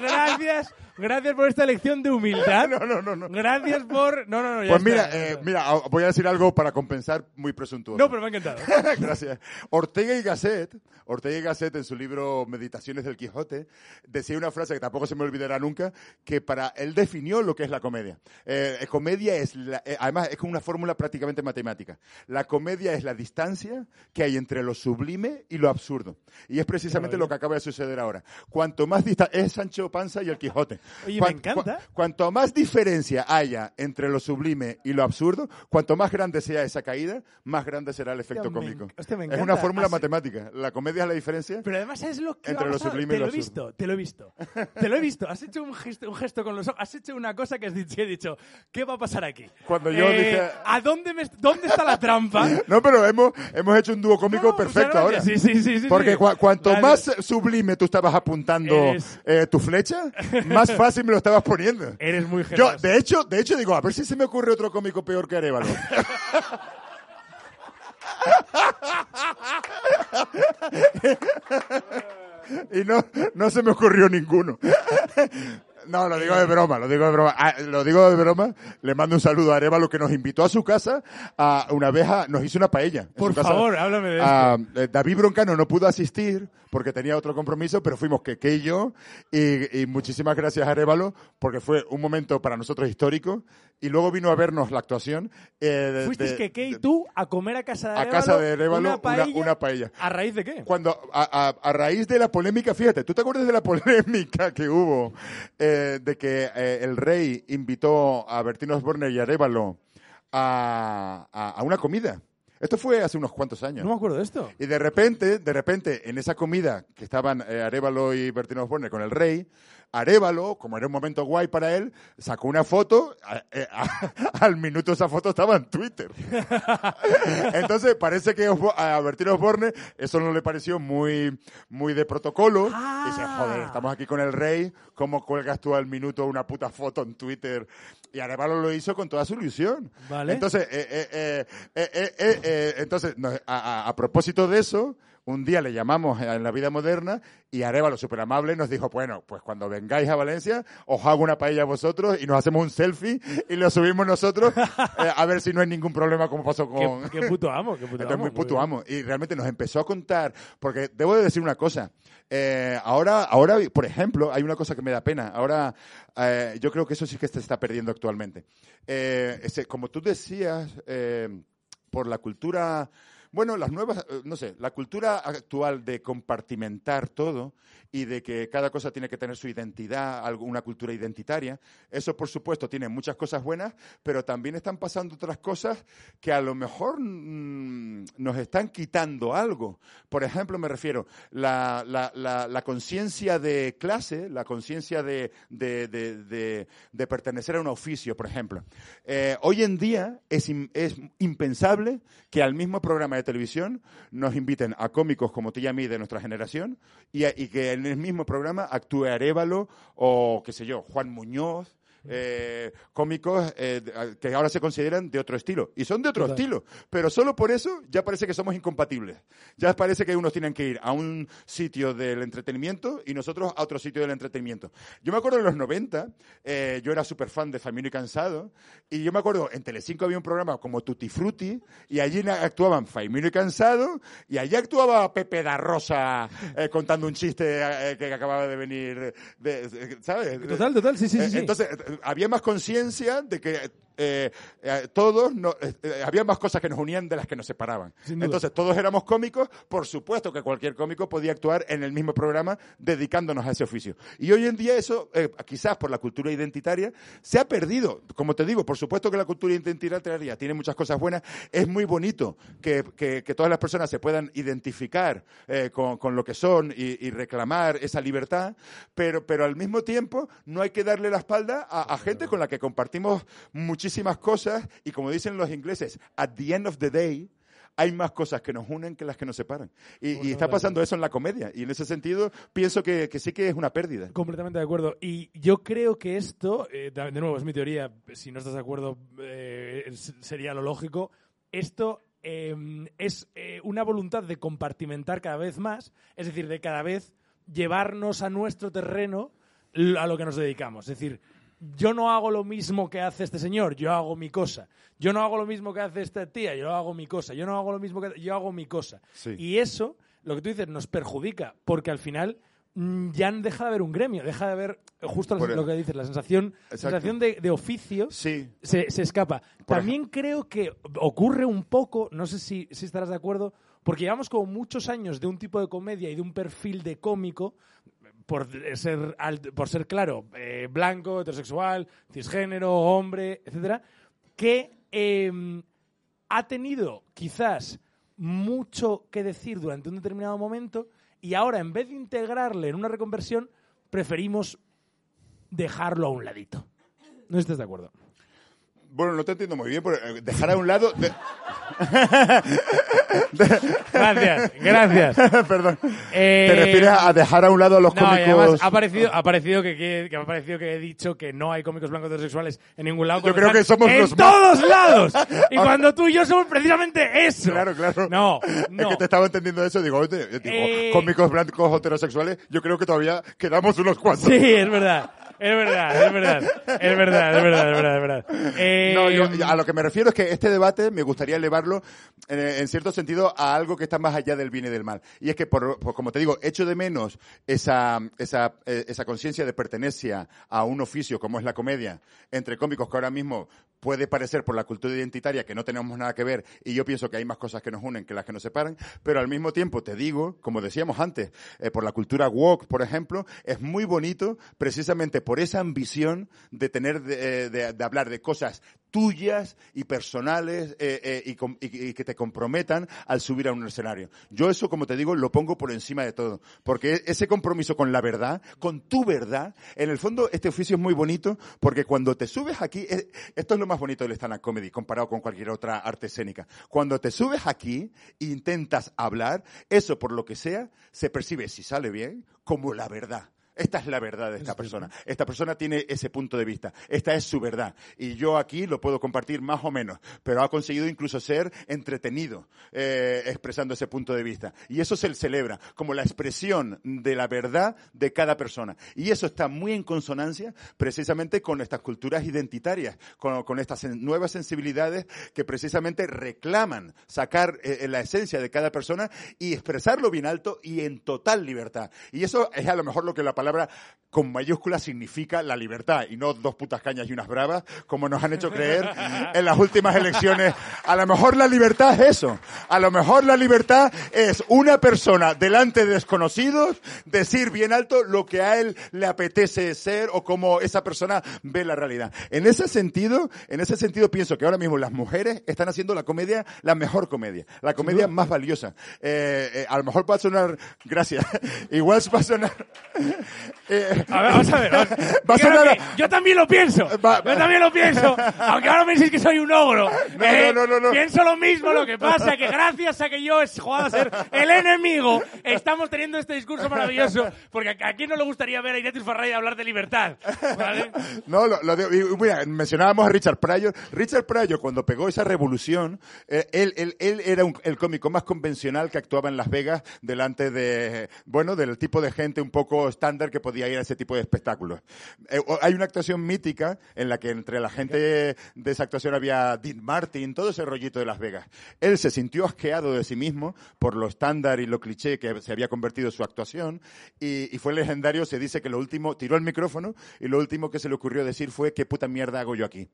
Gracias, gracias por esta lección de humildad. No, no, no, no. Gracias por. No, no, no. ya Pues mira, está, eh, mira, ah, voy a decir algo para compensar muy presuntuoso. No, pero me ha encantado. Gracias. Ortega y Gasset, Ortega y Gasset en su libro Meditaciones del Quijote, decía una frase que tampoco se me olvidará nunca, que para él definió lo que es la comedia. Eh, comedia es, la- eh, además, es como una fórmula prácticamente matemática. La comedia es la distancia que hay entre lo sublime y lo absurdo. Y es precisamente lo que acaba de suceder ahora. Cuanto más distancia, es Sancho Panza y el Quijote. Oye, Cuan- me encanta. cua- cuanto más diferencia haya entre lo sublime y lo absurdo, cuanto más grande sea esa caída, más grande será el efecto me cómico. hostia, me es una fórmula Así- matemática. La comedia es la diferencia. Pero además es lo que Entre lo sublime y Te lo lo he visto, te lo he visto. Te lo he visto. Has hecho un gesto, un gesto con los ojos. Has hecho una cosa que has dicho, he dicho, ¿qué va a pasar aquí? Cuando yo Eh, dije- ¿A dónde, me, dónde está la trampa? No, pero hemos, hemos hecho un dúo cómico No, muchas perfecto ahora. Sí, sí, sí, sí, Porque cua- cuanto más sublime tú estabas apuntando Eres- eh, tu flecha, más fácil me lo estabas poniendo. Eres muy Yo, generoso. de hecho, de hecho digo, a ver si se me ocurre otro cómico peor que Arevalo. y no, no se me ocurrió ninguno. No, lo digo de broma, lo digo de broma. Ah, lo digo de broma. Le mando un saludo a Arevalo que nos invitó a su casa a una vez a- nos hizo una paella. en Por su casa. favor, háblame de. Ah, eh, David Broncano no pudo asistir porque tenía otro compromiso, pero fuimos que y yo. Y, y muchísimas gracias a Arevalo porque fue un momento para nosotros histórico. Y luego vino a vernos la actuación. eh, de- Fuisteis de- que y tú a comer a casa de a Arévalo casa de Arevalo una paella, una paella. ¿A raíz de qué? Cuando, a, a- a raíz de la polémica, fíjate, ¿tú te acuerdas de la polémica que hubo eh, de que eh, el rey invitó a Bertino Osborne y a Arevalo a, a- a una comida? Esto fue hace unos cuantos años. No me acuerdo de esto. Y de repente, de repente, en esa comida que estaban eh, Arevalo y Bertino Osborne con el rey, Arevalo, como era un momento guay para él, sacó una foto, a- eh, a- al minuto esa foto estaba en Twitter. Entonces parece que a Bertino Osborne eso no le pareció muy, muy de protocolo. Ah. Y dice, joder, estamos aquí con el rey, ¿cómo cuelgas tú al minuto una puta foto en Twitter? Y Arevalo lo hizo con toda su ilusión. Vale. Entonces, eh, eh, eh, eh, eh, eh, eh, entonces no, a- a propósito de eso, un día le llamamos en la vida moderna y Arevalo, súper amable, nos dijo, bueno, pues cuando vengáis a Valencia, os hago una paella a vosotros y nos hacemos un selfie y lo subimos nosotros eh, a ver si no hay ningún problema como pasó con... ¿Qué, qué puto amo, qué puto Entonces, amo. muy puto amo. Y realmente nos empezó a contar, porque debo de decir una cosa. eh, ahora, ahora, por ejemplo, hay una cosa que me da pena. Ahora, eh, yo creo que eso sí que se está perdiendo actualmente. Ese- como tú decías, por la cultura, bueno, las nuevas, eh, no sé, la cultura actual de compartimentar todo y de que cada cosa tiene que tener su identidad, una cultura identitaria, eso por supuesto tiene muchas cosas buenas, pero también están pasando otras cosas que a lo mejor mm, nos están quitando algo. Por ejemplo, me refiero, la, la, conciencia de clase, la conciencia de, de, de, pertenecer a un oficio, por ejemplo. Eh, hoy en día es, es impensable que al mismo programa televisión nos inviten a cómicos como tú y a mí de nuestra generación y, a- y que en el mismo programa actúe Arevalo o, qué sé yo, Juan Muñoz. Eh, cómicos eh, que ahora se consideran de otro estilo y son de otro Total. estilo pero solo por eso ya parece que somos incompatibles ya parece que unos tienen que ir a un sitio del entretenimiento y nosotros a otro sitio del entretenimiento yo me acuerdo en los 90 eh, yo era súper fan de Familia y Cansado y yo me acuerdo en Telecinco había un programa como Tutti Frutti y allí actuaban Faimino y Cansado y allí actuaba Pepe da Rosa eh, contando un chiste eh, que acababa de venir de, ¿sabes? Total, total, sí, sí, sí. Eh. Entonces, eh, había más conciencia de que eh, eh, todos, no- eh, eh, había más cosas que nos unían de las que nos separaban. Entonces, todos éramos cómicos, por supuesto que cualquier cómico podía actuar en el mismo programa dedicándonos a ese oficio. Y hoy en día eso, eh, quizás por la cultura identitaria, se ha perdido. Como te digo, por supuesto que la cultura identitaria tiene muchas cosas buenas. Es muy bonito que, que- que todas las personas se puedan identificar con, con lo que son y, y reclamar esa libertad, pero, pero al mismo tiempo no hay que darle la espalda a, a gente con la que compartimos muchísimas cosas y como dicen los ingleses, at the end of the day, hay más cosas que nos unen que las que nos separan. Y, y está pasando eso en la comedia. Y en ese sentido, pienso que, que sí que es una pérdida. Completamente de acuerdo. Y yo creo que esto, eh, de nuevo, es mi teoría, si no estás de acuerdo, eh, sería lo lógico. Esto eh, es una voluntad de compartimentar cada vez más, es decir, de cada vez llevarnos a nuestro terreno a lo que nos dedicamos. Es decir, yo no hago lo mismo que hace este señor, yo hago mi cosa. Yo no hago lo mismo que hace esta tía, yo hago mi cosa. Yo no hago lo mismo que yo hago mi cosa. Sí. Y eso, lo que tú dices, nos perjudica, porque al final mm, ya deja de haber un gremio, deja de haber justo la- lo que dices, la sensación, sensación de, de oficio Sí. se, se escapa. Por También creo que ocurre un poco, no sé si, si estarás de acuerdo, porque llevamos como muchos años de un tipo de comedia y de un perfil de cómico, por ser, alt- por ser claro, eh, blanco, heterosexual, cisgénero, hombre, etcétera, que eh, ha tenido quizás mucho que decir durante un determinado momento y ahora en vez de integrarle en una reconversión, preferimos dejarlo a un ladito. No estás de acuerdo. Bueno, no te entiendo muy bien, pero eh, dejar a un lado... de- Gracias, gracias. Perdón. Eh, ¿Te refieres a dejar a un lado a los No, y además cómicos? ha parecido, ha parecido que, que- que ha parecido que he dicho que no hay cómicos blancos heterosexuales en ningún lado. Yo creo que somos en los más- todos lados. Y cuando tú y yo somos precisamente eso. Claro, claro. No, Es no. que te estaba entendiendo eso, digo, digo, Eh, cómicos blancos heterosexuales, yo creo que todavía quedamos unos cuantos. Sí, es verdad. Es verdad, es verdad. Es verdad, es verdad, es verdad, es verdad. Eh, No, yo- a lo que me refiero es que este debate me gustaría elevarlo en, en cierto sentido a algo que está más allá del bien y del mal. Y es que, por, por- como te digo, echo de menos esa, esa, eh, esa conciencia de pertenencia a un oficio como es la comedia entre cómicos que ahora mismo puede parecer por la cultura identitaria que no tenemos nada que ver y yo pienso que hay más cosas que nos unen que las que nos separan, pero al mismo tiempo te digo, como decíamos antes, eh, por la cultura woke, por ejemplo, es muy bonito precisamente por esa ambición de tener, de, eh, de- hablar de cosas tuyas y personales eh, eh, y, que te comprometan al subir a un escenario. Yo eso, como te digo, lo pongo por encima de todo, porque ese compromiso con la verdad, con tu verdad, en el fondo este oficio es muy bonito porque cuando te subes aquí, esto es lo más bonito del stand-up comedy comparado con cualquier otra arte escénica. Cuando te subes aquí e intentas hablar, eso por lo que sea, se percibe, si sale bien, como la verdad. Esta es la verdad de esta persona. Esta persona tiene ese punto de vista. Esta es su verdad. Y yo aquí lo puedo compartir más o menos, pero ha conseguido incluso ser entretenido eh, expresando ese punto de vista. Y eso se celebra como la expresión de la verdad de cada persona. Y eso está muy en consonancia precisamente con estas culturas identitarias, con, con estas nuevas sensibilidades que precisamente reclaman sacar eh, la esencia de cada persona y expresarlo bien alto y en total libertad. Y eso es a lo mejor lo que la palabra con mayúsculas significa la libertad y no dos putas cañas y unas bravas como nos han hecho creer en las últimas elecciones. A lo mejor la libertad es eso. A lo mejor la libertad es una persona delante de desconocidos decir bien alto lo que a él le apetece ser o cómo esa persona ve la realidad. En ese sentido, en ese sentido pienso que ahora mismo las mujeres están haciendo la comedia la mejor comedia, la comedia más valiosa. Eh, eh, a lo mejor va a sonar, gracias, igual va a sonar, eh, A ver, vamos a ver. Va a que yo también lo pienso. Va- Yo también lo pienso. Aunque ahora me decís que soy un ogro. No, Eh, no, no, no, no. Pienso lo mismo. Lo que pasa que gracias a que yo he jugado a ser el enemigo, estamos teniendo este discurso maravilloso. Porque a a quién no le gustaría ver a Ignatius Farray hablar de libertad. ¿Vale? No, lo, lo mira, mencionábamos a Richard Pryor. Richard Pryor, cuando pegó esa revolución, eh, él, él, él era un- el cómico más convencional que actuaba en Las Vegas delante de, bueno, del tipo de gente un poco estándar que podía ir a ese tipo de espectáculos. Eh, hay una actuación mítica en la que entre la gente de esa actuación había Dean Martin, todo ese rollito de Las Vegas. Él se sintió asqueado de sí mismo por lo estándar y lo cliché que se había convertido su actuación y, y fue legendario. Se dice que lo último, tiró el micrófono y lo último que se le ocurrió decir fue ¿qué puta mierda hago yo aquí?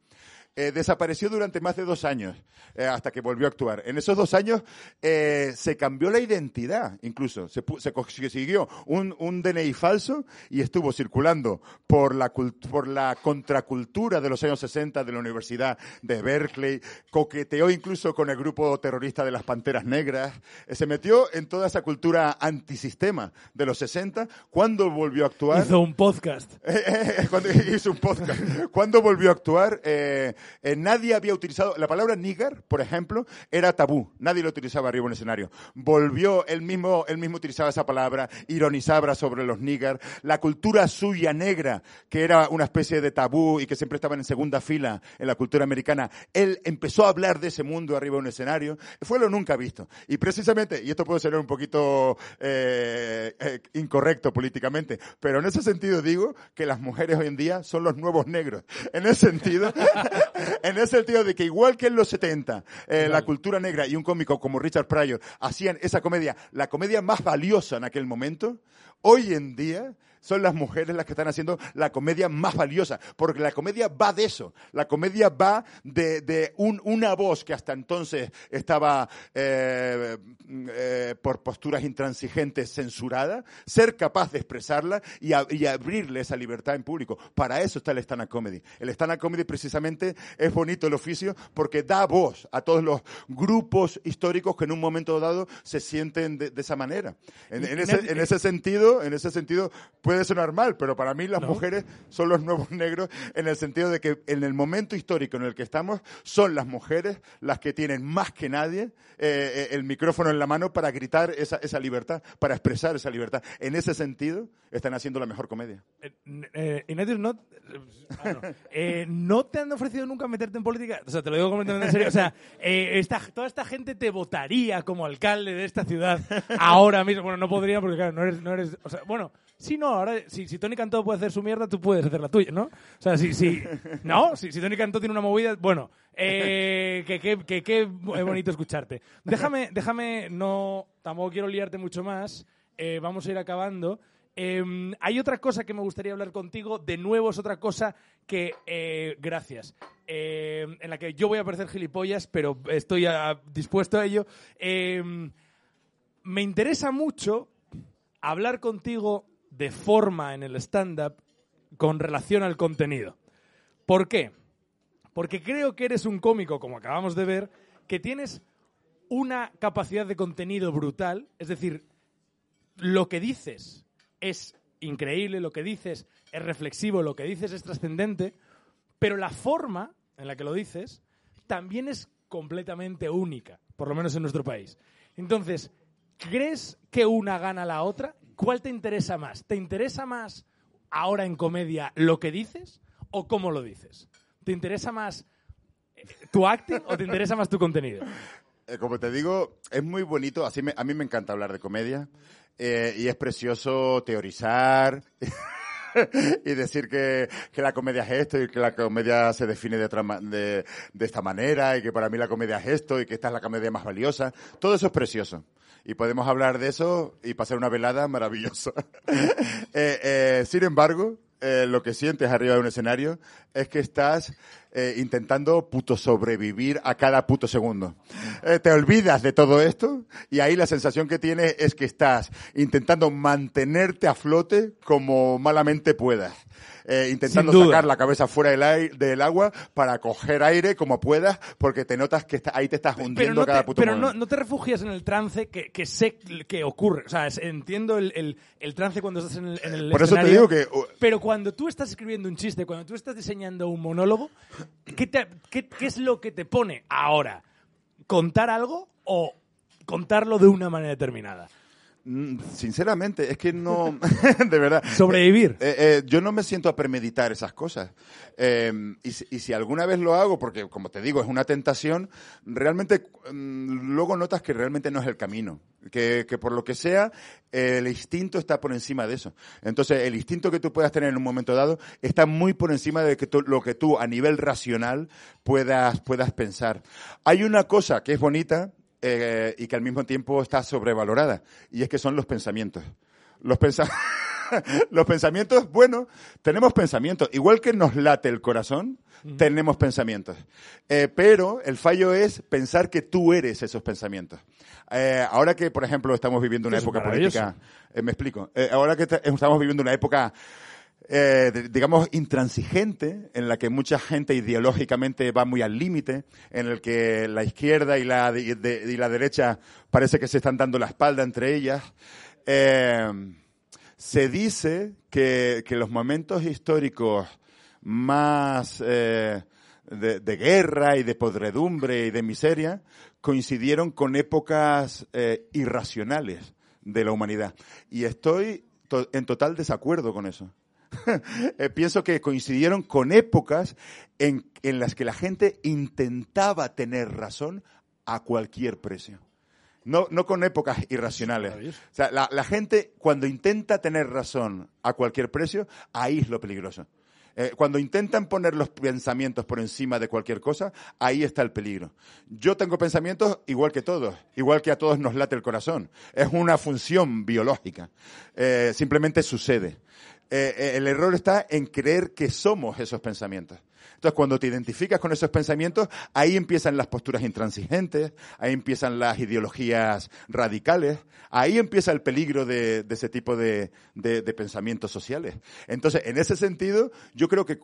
Eh, desapareció durante más de dos años eh, hasta que volvió a actuar. En esos dos años eh, se cambió la identidad, incluso. Se, se consiguió un, un DNI falso y estuvo circulando por la, por la contracultura de los años 60 de la Universidad de Berkeley. Coqueteó incluso con el grupo terrorista de las Panteras Negras. Eh, se metió en toda esa cultura antisistema de los 60. Cuando volvió a actuar? Hizo un podcast. Eh, eh, cuando hizo un podcast. Cuando volvió a actuar, eh, eh, nadie había utilizado, la palabra nigger, por ejemplo, era tabú. Nadie lo utilizaba arriba en el escenario. Volvió, él mismo, él mismo utilizaba esa palabra, ironizaba sobre los nigger. La cultura suya negra, que era una especie de tabú y que siempre estaban en segunda fila en la cultura americana, él empezó a hablar de ese mundo arriba en un escenario. Fue lo nunca visto. Y precisamente, y esto puede ser un poquito eh, eh, incorrecto políticamente, pero en ese sentido digo que las mujeres hoy en día son los nuevos negros. En ese sentido, en ese sentido de que igual que en los 70, eh, la cultura negra y un cómico como Richard Pryor hacían esa comedia, la comedia más valiosa en aquel momento, hoy en día son las mujeres las que están haciendo la comedia más valiosa, porque la comedia va de eso, la comedia va de, de un- una voz que hasta entonces estaba eh, eh, por posturas intransigentes censurada, ser capaz de expresarla y, a- y abrirle esa libertad en público. Para eso está el stand-up comedy. El stand-up comedy precisamente es bonito el oficio porque da voz a todos los grupos históricos que en un momento dado se sienten de, de esa manera. En, en ese, en ese sentido, en ese sentido puede sonar mal, pero para mí las mujeres son los nuevos negros en el sentido de que en el momento histórico en el que estamos son las mujeres las que tienen más que nadie eh, eh, el micrófono en la mano para gritar esa, esa libertad, para expresar esa libertad. En ese sentido están haciendo la mejor comedia. Eh, eh, no, ah, no. Eh, ¿no te han ofrecido nunca meterte en política? O sea, te lo digo completamente en serio. O sea, eh, esta, toda esta gente te votaría como alcalde de esta ciudad ahora mismo. Bueno, no podría porque, claro, no eres... No eres o sea, bueno, Sí, no, ahora, si, si Tony Cantó puede hacer su mierda, tú puedes hacer la tuya, ¿no? O sea, si, si, ¿no? Si, si Tony Cantó tiene una movida, bueno, eh, que, que, que, bonito escucharte. Déjame, déjame, no, tampoco quiero liarte mucho más, eh, vamos a ir acabando. Em, hay otra cosa que me gustaría hablar contigo, de nuevo es otra cosa que, eh, gracias, em, en la que yo voy a parecer gilipollas, pero estoy dispuesto a ello. Em, me interesa mucho hablar contigo de forma en el stand-up con relación al contenido. ¿Por qué? Porque creo que eres un cómico, como acabamos de ver, que tienes una capacidad de contenido brutal, es decir, lo que dices es increíble, lo que dices es reflexivo, lo que dices es trascendente, pero la forma en la que lo dices también es completamente única, por lo menos en nuestro país. Entonces, ¿crees que una gana a la otra? ¿Cuál te interesa más? ¿Te interesa más ahora en comedia lo que dices o cómo lo dices? ¿Te interesa más eh, tu acting o te interesa más tu contenido? Eh, como te digo, es muy bonito. A mí me encanta hablar de comedia. eh, y es precioso teorizar y decir que, que la comedia es esto y que la comedia se define de, otra de, de esta manera y que para mí la comedia es esto y que esta es la comedia más valiosa. Todo eso es precioso. Y podemos hablar de eso y pasar una velada maravillosa. Eh, eh, sin embargo, eh, lo que sientes arriba de un escenario es que estás eh, intentando puto sobrevivir a cada puto segundo. Eh, te olvidas de todo esto y ahí la sensación que tienes es que estás intentando mantenerte a flote como malamente puedas. Eh, intentando sacar la cabeza fuera del, del agua para coger aire como puedas porque te notas que está- ahí te estás hundiendo no cada te, puto pero no, no te refugias en el trance que, que sé que ocurre. O sea, entiendo el, el- el trance cuando estás en el, en el Por eso te digo que uh, Pero cuando tú estás escribiendo un chiste, cuando tú estás diseñando un monólogo, ¿qué, te- qué- qué es lo que te pone ahora? ¿Contar algo o contarlo de una manera determinada? Mm, Sinceramente, es que no, de verdad. Sobrevivir. Eh, eh, yo no me siento a premeditar esas cosas. Eh, y, si, y si alguna vez lo hago, porque como te digo, es una tentación, realmente mm, luego notas que realmente no es el camino. Que, que por lo que sea, eh, el instinto está por encima de eso. Entonces, el instinto que tú puedas tener en un momento dado está muy por encima de que tú- lo que tú a nivel racional puedas, puedas pensar. Hay una cosa que es bonita, eh, y que al mismo tiempo está sobrevalorada, y es que son los pensamientos. Los, pensa- los pensamientos, bueno, tenemos pensamientos, igual que nos late el corazón, tenemos pensamientos. Eh, pero el fallo es pensar que tú eres esos pensamientos. Eh, ahora que, por ejemplo, estamos viviendo una Eso época política, me explico, ahora que estamos viviendo una época eh, digamos, intransigente, en la que mucha gente ideológicamente va muy al límite, en el que la izquierda y la, y la derecha parece que se están dando la espalda entre ellas. Eh, se dice que, que los momentos históricos más eh, de, guerra y de podredumbre y de miseria coincidieron con épocas irracionales de la humanidad. Y estoy to- en total desacuerdo con eso. Eh, pienso que coincidieron con épocas en, en las que la gente intentaba tener razón a cualquier precio. No, no con épocas irracionales. O sea, la, la gente cuando intenta tener razón a cualquier precio, ahí es lo peligroso. Eh, cuando intentan poner los pensamientos por encima de cualquier cosa, ahí está el peligro. Yo tengo pensamientos igual que todos, igual que a todos nos late el corazón. Es una función biológica. Eh, simplemente sucede. Eh, eh, el error está en creer que somos esos pensamientos. Entonces, cuando te identificas con esos pensamientos, ahí empiezan las posturas intransigentes, ahí empiezan las ideologías radicales, ahí empieza el peligro de, ese tipo de, pensamientos sociales. Entonces, en ese sentido, yo creo que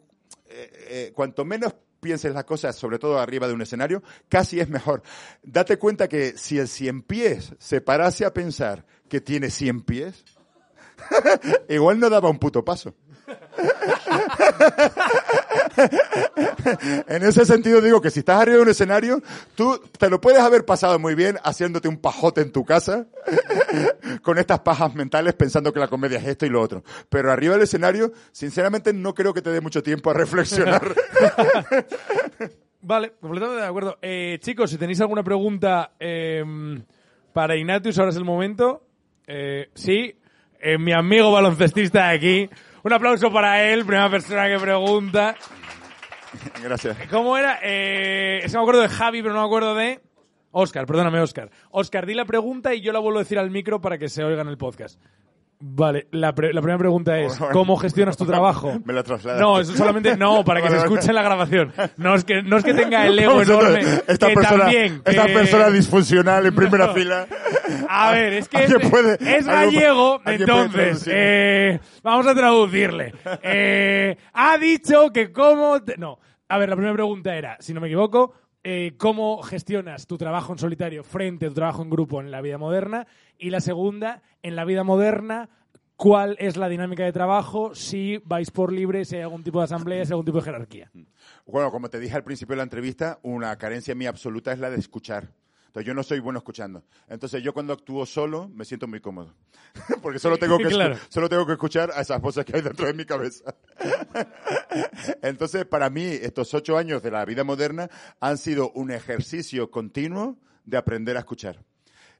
eh, cuanto menos pienses las cosas, sobre todo arriba de un escenario, casi es mejor. Date cuenta que si el cien pies se parase a pensar que tiene cien pies, igual no daba un puto paso. en ese sentido digo que si estás arriba de un escenario, tú te lo puedes haber pasado muy bien haciéndote un pajote en tu casa con estas pajas mentales pensando que la comedia es esto y lo otro. Pero arriba del escenario, sinceramente no creo que te dé mucho tiempo a reflexionar. Vale, completamente de acuerdo. Eh, chicos, si tenéis alguna pregunta eh, para Ignatius, ahora es el momento. Eh, sí. Eh, mi amigo baloncestista de aquí. Un aplauso para él, primera persona que pregunta. Gracias. ¿Cómo era? Eh, es que me acuerdo de Javi, pero no me acuerdo de... Oscar, perdóname, Oscar. Oscar, di la pregunta y yo la vuelvo a decir al micro para que se oiga en el podcast. Vale, la, pre- la primera pregunta es, ¿cómo gestionas tu trabajo? Me la trasladas. No, eso solamente no, para que se escuche en la grabación. No es que, no es que tenga el ego enorme. Esta que persona, también, esta persona disfuncional en primera No. fila. A ver, es que es, ¿Alguien puede- es alguien- gallego, entonces, eh, vamos a traducirle. Eh, ha dicho que cómo... te- No, a ver, la primera pregunta era, si no me equivoco, eh, ¿cómo gestionas tu trabajo en solitario frente a tu trabajo en grupo en la vida moderna? Y la segunda, en la vida moderna, ¿cuál es la dinámica de trabajo? Si vais por libre, si hay algún tipo de asamblea, si hay algún tipo de jerarquía. Bueno, como te dije al principio de la entrevista, una carencia mía absoluta es la de escuchar. Entonces, yo no soy bueno escuchando. Entonces, yo cuando actúo solo me siento muy cómodo. Porque solo tengo, que Claro. solo tengo que escuchar a esas voces que hay dentro de mi cabeza. Entonces, para mí, estos ocho años de la vida moderna han sido un ejercicio continuo de aprender a escuchar.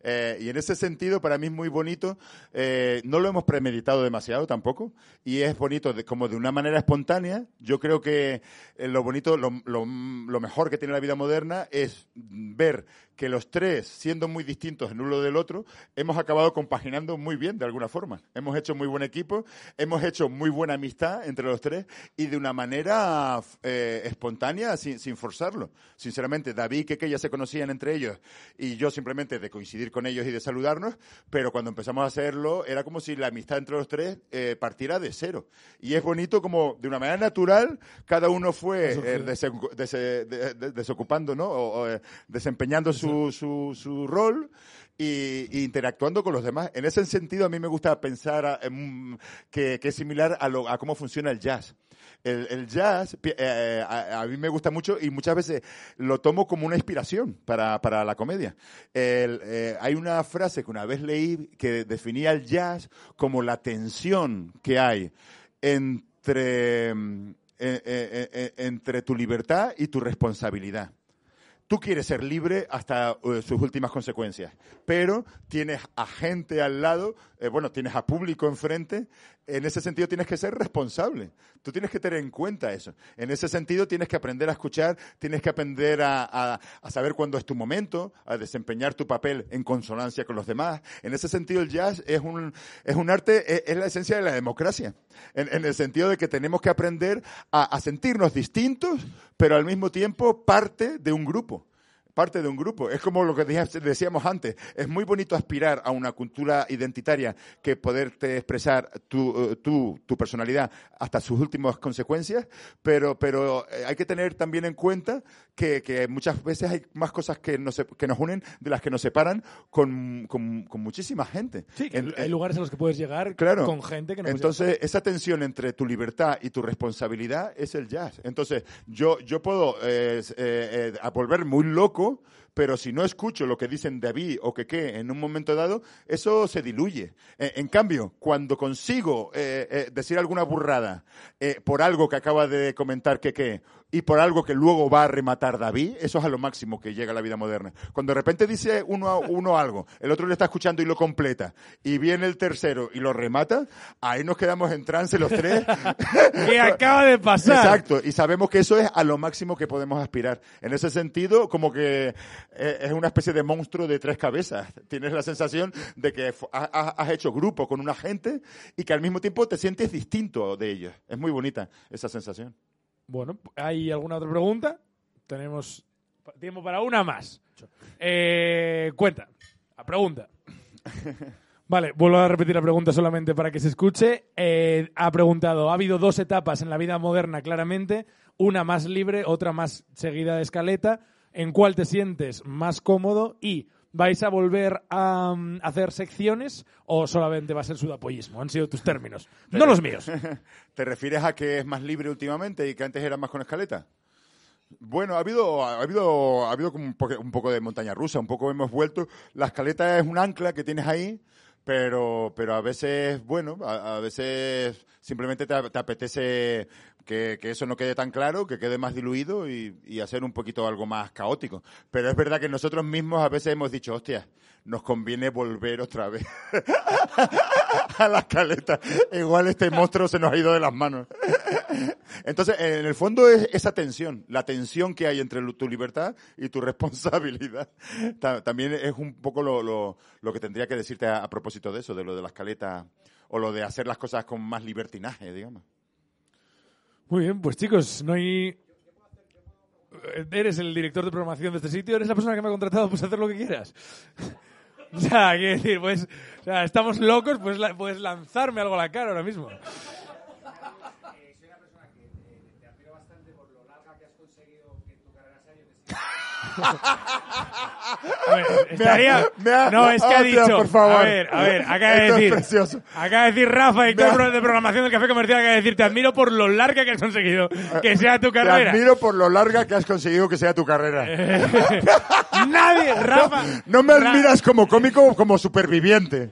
Eh, y en ese sentido, para mí es muy bonito. eh, no lo hemos premeditado demasiado tampoco. Y es bonito como de una manera espontánea. Yo creo que eh, lo bonito, lo mejor que tiene la vida moderna es ver que los tres, siendo muy distintos el uno del otro, hemos acabado compaginando muy bien de alguna forma. Hemos hecho muy buen equipo, hemos hecho muy buena amistad entre los tres y de una manera eh, espontánea, sin, sin forzarlo. Sinceramente, David y Keke ya se conocían entre ellos y yo simplemente de coincidir con ellos y de saludarnos, pero cuando empezamos a hacerlo era como si la amistad entre los tres eh, partiera de cero. Y es bonito como de una manera natural cada uno fue eh, desocupando, ¿no? O, o, eh, desempeñando su, su, su rol y, y interactuando con los demás. En ese sentido, a mí me gusta pensar a- en un- que, que es similar a, lo- a cómo funciona el jazz. El, el jazz eh, a, a mí me gusta mucho y muchas veces lo tomo como una inspiración para, para la comedia. El, eh, hay una frase que una vez leí que definía el jazz como la tensión que hay entre, mm, eh, eh, eh, entre tu libertad y tu responsabilidad. Tú quieres ser libre hasta eh, sus últimas consecuencias, pero tienes a gente al lado, eh, bueno, tienes a público enfrente, en ese sentido tienes que ser responsable. Tú tienes que tener en cuenta eso. En ese sentido tienes que aprender a escuchar, tienes que aprender a, a- a saber cuándo es tu momento, a desempeñar tu papel en consonancia con los demás. En ese sentido el jazz es un, es un arte, es, la esencia de la democracia. En, en el sentido de que tenemos que aprender a, a sentirnos distintos, pero al mismo tiempo parte de un grupo parte de un grupo. Es como lo que decíamos antes. Es muy bonito aspirar a una cultura identitaria que poderte expresar tu, eh, tu, tu personalidad hasta sus últimas consecuencias, pero, pero eh, hay que tener también en cuenta que, que muchas veces hay más cosas que nos, que nos unen de las que nos separan con, con, con muchísima gente. Sí, que En- hay lugares a los que puedes llegar Claro. con gente que no puedes Entonces, esa tensión entre tu libertad y tu responsabilidad es el jazz. Entonces, yo, yo puedo eh, a volver muy loco, pecou pero si no escucho lo que dicen David o que qué en un momento dado, eso se diluye. Eh, en cambio, cuando consigo eh, eh, decir alguna burrada por algo que acaba de comentar que qué y por algo que luego va a rematar David, eso es a lo máximo que llega a la vida moderna. Cuando de repente dice uno, a- uno algo, el otro le está escuchando y lo completa, y viene el tercero y lo remata, ahí nos quedamos en trance los tres. ¿Qué acaba de pasar? Exacto, y sabemos que eso es a lo máximo que podemos aspirar. En ese sentido, como que es una especie de monstruo de tres cabezas. Tienes la sensación de que has hecho grupo con una gente y que al mismo tiempo te sientes distinto de ellos. Es muy bonita esa sensación. Bueno, ¿hay alguna otra pregunta? Tenemos tiempo para una más. Eh, cuenta. La pregunta. Vale, vuelvo a repetir la pregunta solamente para que se escuche. Eh, ha preguntado, ha habido dos etapas en la vida moderna, claramente, una más libre, otra más seguida de escaleta. ¿En cuál te sientes más cómodo? Y ¿vais a volver a mm, hacer secciones o solamente va a ser sudapollismo? Han sido tus términos, no los míos. ¿Te refieres a que es más libre últimamente y que antes era más con escaleta? Bueno, ha habido, ha habido, ha habido como un, poco, un poco de montaña rusa, un poco hemos vuelto. La escaleta es un ancla que tienes ahí, pero, pero a veces, bueno, a, a veces simplemente te, te apetece que, eso no quede tan claro, que quede más diluido y, hacer un poquito algo más caótico. Pero es verdad que nosotros mismos a veces hemos dicho, hostia, nos conviene volver otra vez a la caleta. Igual este monstruo se nos ha ido de las manos. Entonces, en el fondo es esa tensión, la tensión que hay entre tu libertad y tu responsabilidad. Ta- También es un poco lo, lo, lo que tendría que decirte a, a propósito de eso, de lo de las caletas o lo de hacer las cosas con más libertinaje, digamos. Muy bien, pues chicos, no hay... Eres el director de programación de este sitio, eres la persona que me ha contratado, pues hacer lo que quieras. O sea, quiero decir, pues, estamos locos, pues la- puedes lanzarme algo a la cara ahora mismo. A ver, estaría... me ha- no, es que ha dicho... por favor. A ver, a ver, acaba de Esto es decir... precioso. Acaba de decir Rafa, Me ha- de programación del Café Comercial, acaba de decir, te admiro por lo larga que has conseguido que sea tu Te carrera. admiro por lo larga que has conseguido que sea tu carrera. Nadie, Rafa. No me Ra- admiras como cómico, como superviviente.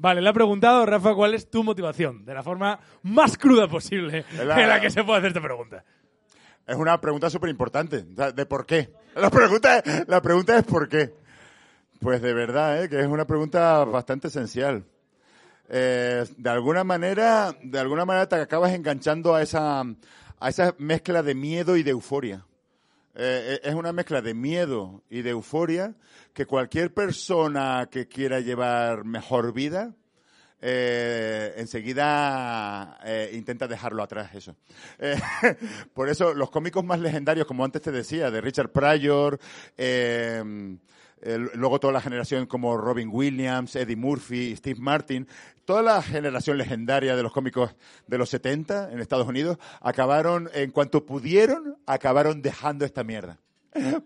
Vale, le ha preguntado, Rafa, cuál es tu motivación, de la forma más cruda posible La- en la que se puede hacer esta pregunta. Es una pregunta súper importante. ¿De por qué? La pregunta, la pregunta es ¿por qué? Pues de verdad, ¿eh? que es una pregunta bastante esencial. Eh, de alguna manera, de alguna manera te acabas enganchando a esa, a esa mezcla de miedo y de euforia. Eh, es una mezcla de miedo y de euforia que cualquier persona que quiera llevar mejor vida, eh, enseguida eh, intenta dejarlo atrás eso. Eh, por eso los cómicos más legendarios, como antes te decía, de Richard Pryor, eh, luego toda la generación como Robin Williams, Eddie Murphy, Steve Martin, toda la generación legendaria de los cómicos de los 70 en Estados Unidos, acabaron, en cuanto pudieron, acabaron dejando esta mierda.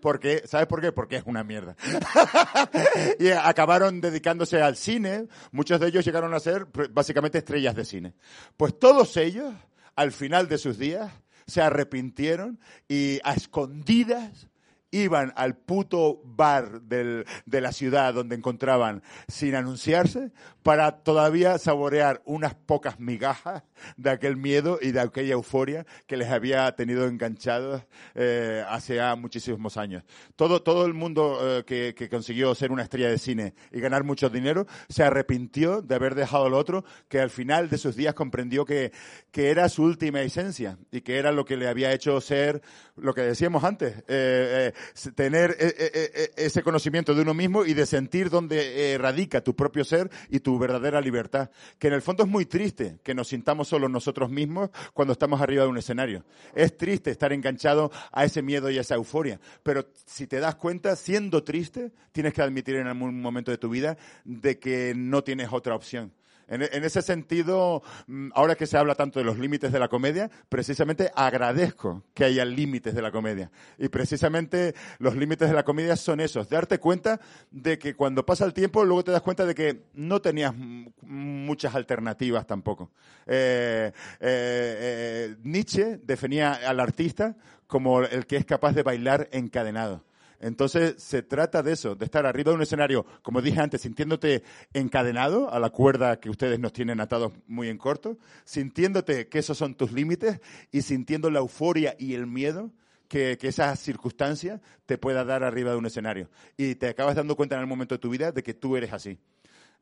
Porque, ¿sabes por qué? Porque es una mierda. y acabaron dedicándose al cine. Muchos de ellos llegaron a ser pr- básicamente estrellas de cine. Pues todos ellos, al final de sus días, se arrepintieron y a escondidas iban al puto bar del- de la ciudad donde encontraban sin anunciarse para todavía saborear unas pocas migajas de aquel miedo y de aquella euforia que les había tenido enganchados eh, hace muchísimos años. Todo, todo el mundo eh, que, que consiguió ser una estrella de cine y ganar mucho dinero se arrepintió de haber dejado lo otro que al final de sus días comprendió que, que era su última esencia y que era lo que le había hecho ser lo que decíamos antes, eh, eh, tener eh, eh, ese conocimiento de uno mismo y de sentir dónde radica tu propio ser y tu verdadera libertad. Que en el fondo es muy triste que nos sintamos solo nosotros mismos cuando estamos arriba de un escenario. Es triste estar enganchado a ese miedo y a esa euforia. Pero si te das cuenta, siendo triste, tienes que admitir en algún momento de tu vida de que no tienes otra opción. En, en ese sentido, mm, ahora que se habla tanto de los límites de la comedia, precisamente agradezco que haya límites de la comedia. Y precisamente los límites de la comedia son esos, darte cuenta de que cuando pasa el tiempo, luego te das cuenta de que no tenías muchas alternativas tampoco. Eh, eh, eh, Nietzsche definía al artista como el que es capaz de bailar encadenado. Entonces se trata de eso, de estar arriba de un escenario, como dije antes, sintiéndote encadenado a la cuerda que ustedes nos tienen atados muy en corto, sintiéndote que esos son tus límites y sintiendo la euforia y el miedo que, que esa circunstancia te pueda dar arriba de un escenario. Y te acabas dando cuenta en el momento de tu vida de que tú eres así.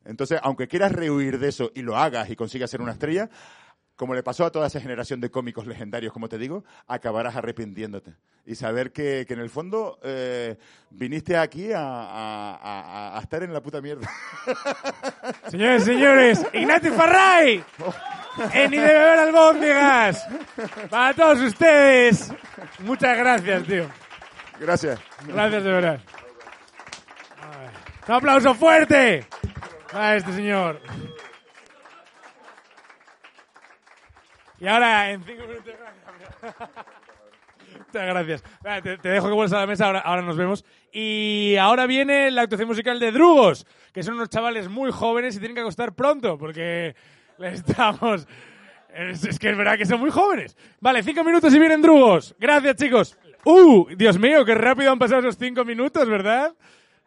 Entonces, aunque quieras rehuir de eso y lo hagas y consigas ser una estrella, como le pasó a toda esa generación de cómicos legendarios, como te digo, acabarás arrepintiéndote. Y saber que, que en el fondo eh, viniste aquí a, a- a- a estar en la puta mierda. Señores, señores, Ignacio Farray. En Ni de beber albóndigas. Para todos ustedes. Muchas gracias, tío. Gracias. Gracias de verdad. Un aplauso fuerte a este señor. Y ahora, en cinco minutos... Muchas gracias. Te, te dejo que vuelvas a la mesa, ahora, ahora nos vemos. Y ahora viene la actuación musical de Drugos, que son unos chavales muy jóvenes y tienen que acostar pronto, porque le estamos... Es, es que es verdad que son muy jóvenes. Vale, cinco minutos y vienen Drugos. Gracias, chicos. ¡Uh! Dios mío, qué rápido han pasado esos cinco minutos, ¿verdad?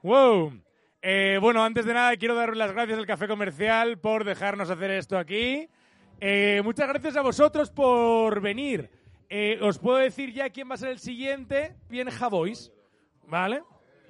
¡Wow! Eh, bueno, antes de nada quiero dar las gracias al Café Comercial por dejarnos hacer esto aquí. Eh, muchas gracias a vosotros por venir. Eh, os puedo decir ya quién va a ser el siguiente. Bien, Javois. ¿Vale?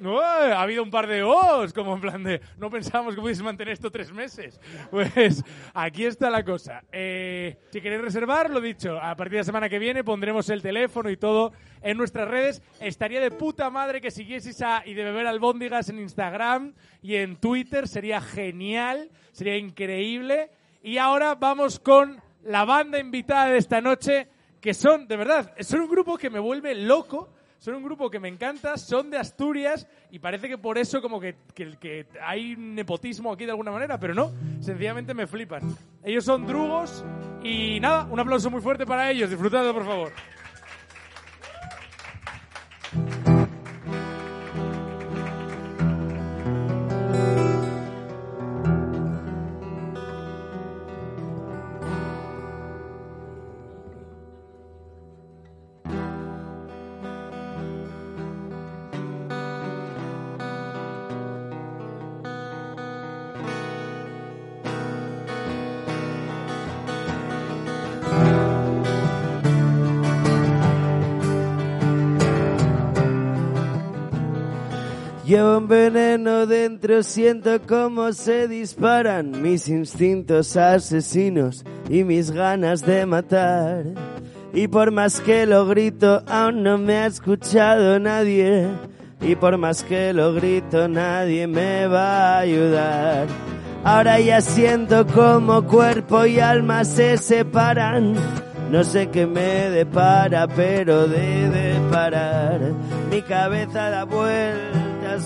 Ha habido un par de os, como en plan de no pensábamos que pudiese mantener esto tres meses. Pues aquí está la cosa. Eh, si queréis reservar, lo dicho, a partir de la semana que viene pondremos el teléfono y todo en nuestras redes. Estaría de puta madre que siguieseis a y de beber albóndigas en Instagram y en Twitter. Sería genial, sería increíble. Y ahora vamos con la banda invitada de esta noche, que son, de verdad, son un grupo que me vuelve loco. Son un grupo que me encanta, son de Asturias y parece que por eso como que, que- hay un nepotismo aquí de alguna manera, pero no, sencillamente me flipan. Ellos son drugos y nada, un aplauso muy fuerte para ellos, disfrutadlo por favor. Llevo un veneno dentro, siento cómo se disparan mis instintos asesinos y mis ganas de matar. Y por más que lo grito, aún no me ha escuchado nadie. Y por más que lo grito, nadie me va a ayudar. Ahora ya siento como cuerpo y alma se separan. No sé qué me depara, pero debe parar. Mi cabeza da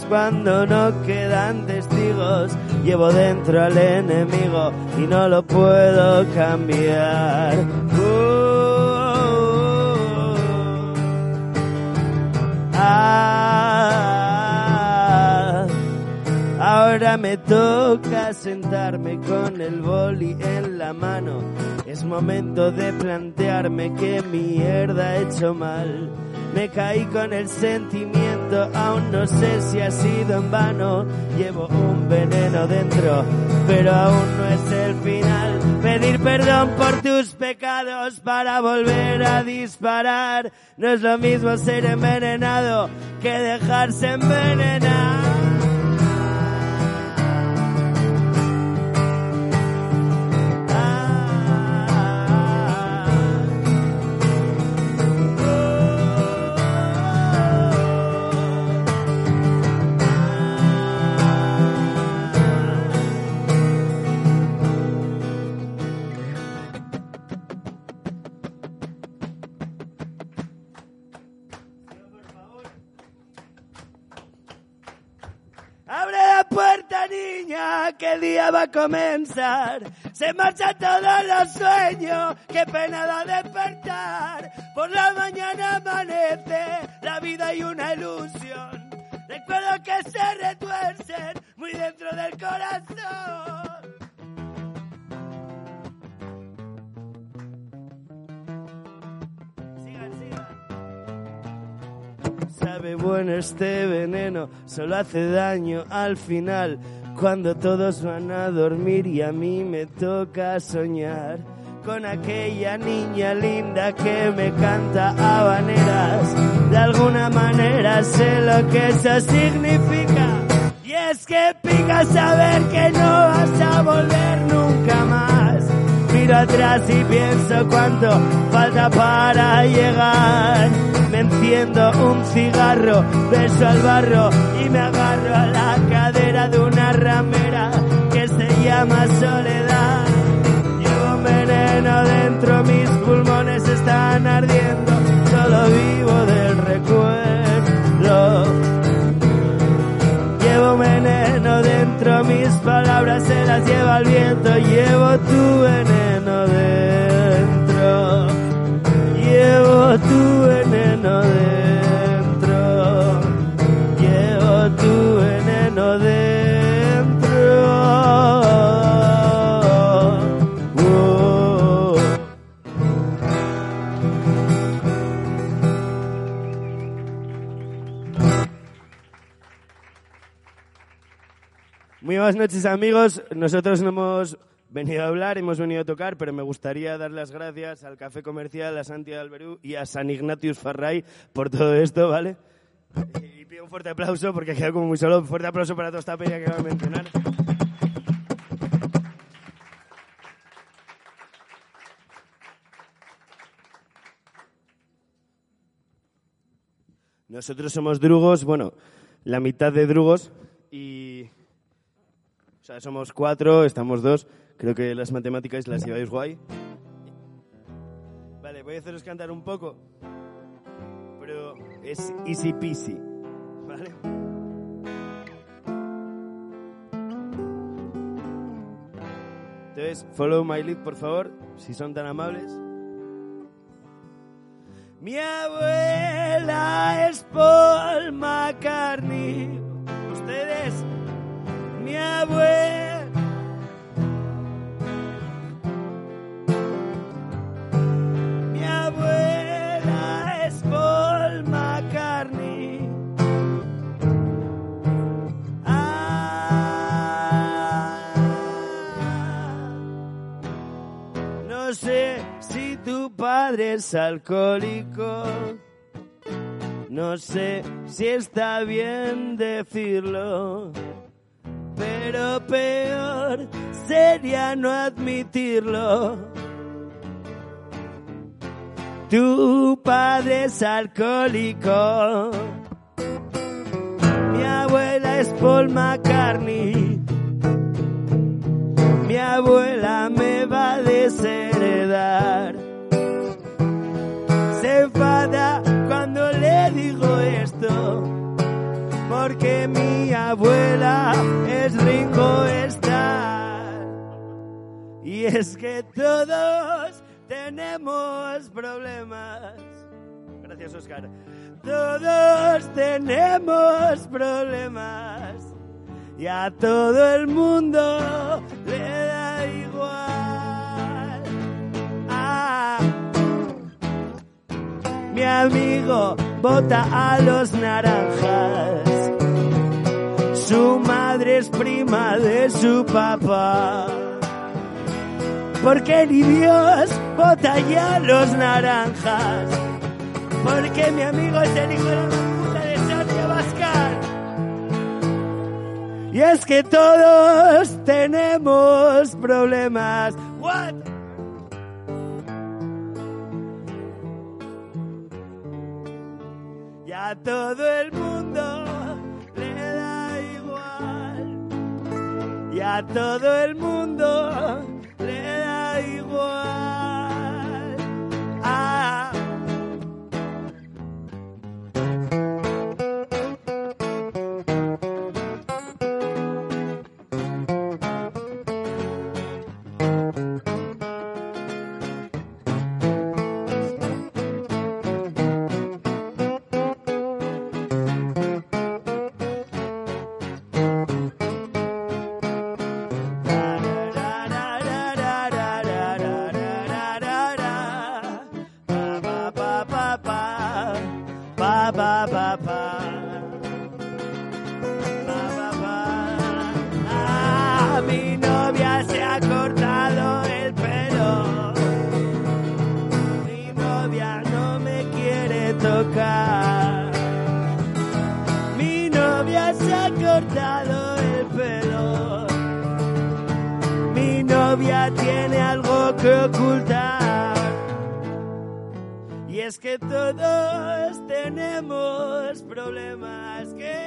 cuando no quedan testigos. Llevo dentro al enemigo y no lo puedo cambiar. Uh, ah, Ahora me toca sentarme con el boli en la mano. Es momento de plantearme qué mierda he hecho mal. Me caí con el sentimiento, aún no sé si ha sido en vano. Llevo un veneno dentro, pero aún no es el final. Pedir perdón por tus pecados para volver a disparar. No es lo mismo ser envenenado que dejarse envenenar. Que el día va a comenzar. Se marchan todos los sueños, qué pena despertar. Por la mañana amanece, la vida hay una ilusión. Recuerdo que se retuercen muy dentro del corazón. Sabe bueno este veneno, solo hace daño al final. Cuando todos van a dormir y a mí me toca soñar con aquella niña linda que me canta habaneras. De alguna manera sé lo que eso significa. Y es que pica saber que no vas a volver nunca más. Miro atrás y pienso cuánto falta para llegar. Enciendo un cigarro, beso al barro y me agarro a la cadera de una ramera que se llama soledad. Llevo un veneno dentro, mis pulmones están ardiendo, solo vivo del recuerdo. Llevo veneno dentro, mis palabras se las lleva el viento. Llevo tu veneno dentro. Llevo tu veneno dentro. Llevo tu veneno dentro. Muy buenas noches amigos, nosotros no hemos venido a hablar, hemos venido a tocar, pero me gustaría dar las gracias al Café Comercial, a Santi Alberú y a San Ignatius Farray por todo esto, ¿vale? Y pido un fuerte aplauso porque quedado como muy solo. Un fuerte aplauso para toda esta peña que va a mencionar. Nosotros somos drugos, bueno, la mitad de drugos y... O sea, somos cuatro, estamos dos. Creo que las matemáticas las lleváis guay. Vale, voy a haceros cantar un poco, pero es easy peasy, ¿vale? Entonces, follow my lead, por favor, si son tan amables. Mi abuela es Paul McCartney. Ustedes, mi abuela. Padre es alcohólico. No sé si está bien decirlo. Pero peor sería no admitirlo. Tu padre es alcohólico. Mi abuela es Paul McCartney. Mi abuela me va a desheredar. Abuela es Ringo Starr. Y es que todos tenemos problemas. Gracias, Oscar. Todos tenemos problemas. Y a todo el mundo le da igual. Ah, mi amigo vota a los naranjas. Su madre es prima de su papá. Porque ni Dios vota ya a los naranjas. Porque mi amigo es el hijo de la puta de Sonia Bascar. Y es que todos tenemos problemas. What? Y a todo el mundo Y a todo el mundo novia tiene algo que ocultar. Y es que todos tenemos problemas que...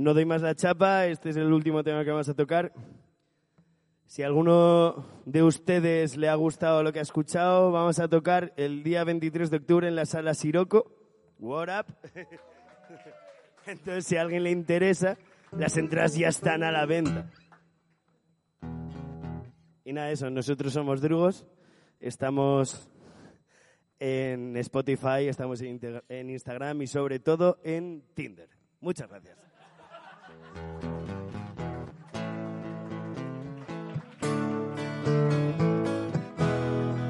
no doy más la chapa, este es el último tema que vamos a tocar. Si alguno de ustedes le ha gustado lo que ha escuchado, vamos a tocar el día 23 de octubre en la sala Siroco. What up? Entonces, si a alguien le interesa, las entradas ya están a la venta. Y nada, eso, nosotros somos Drugos, estamos en Spotify, estamos en Instagram y sobre todo en Tinder. Muchas gracias.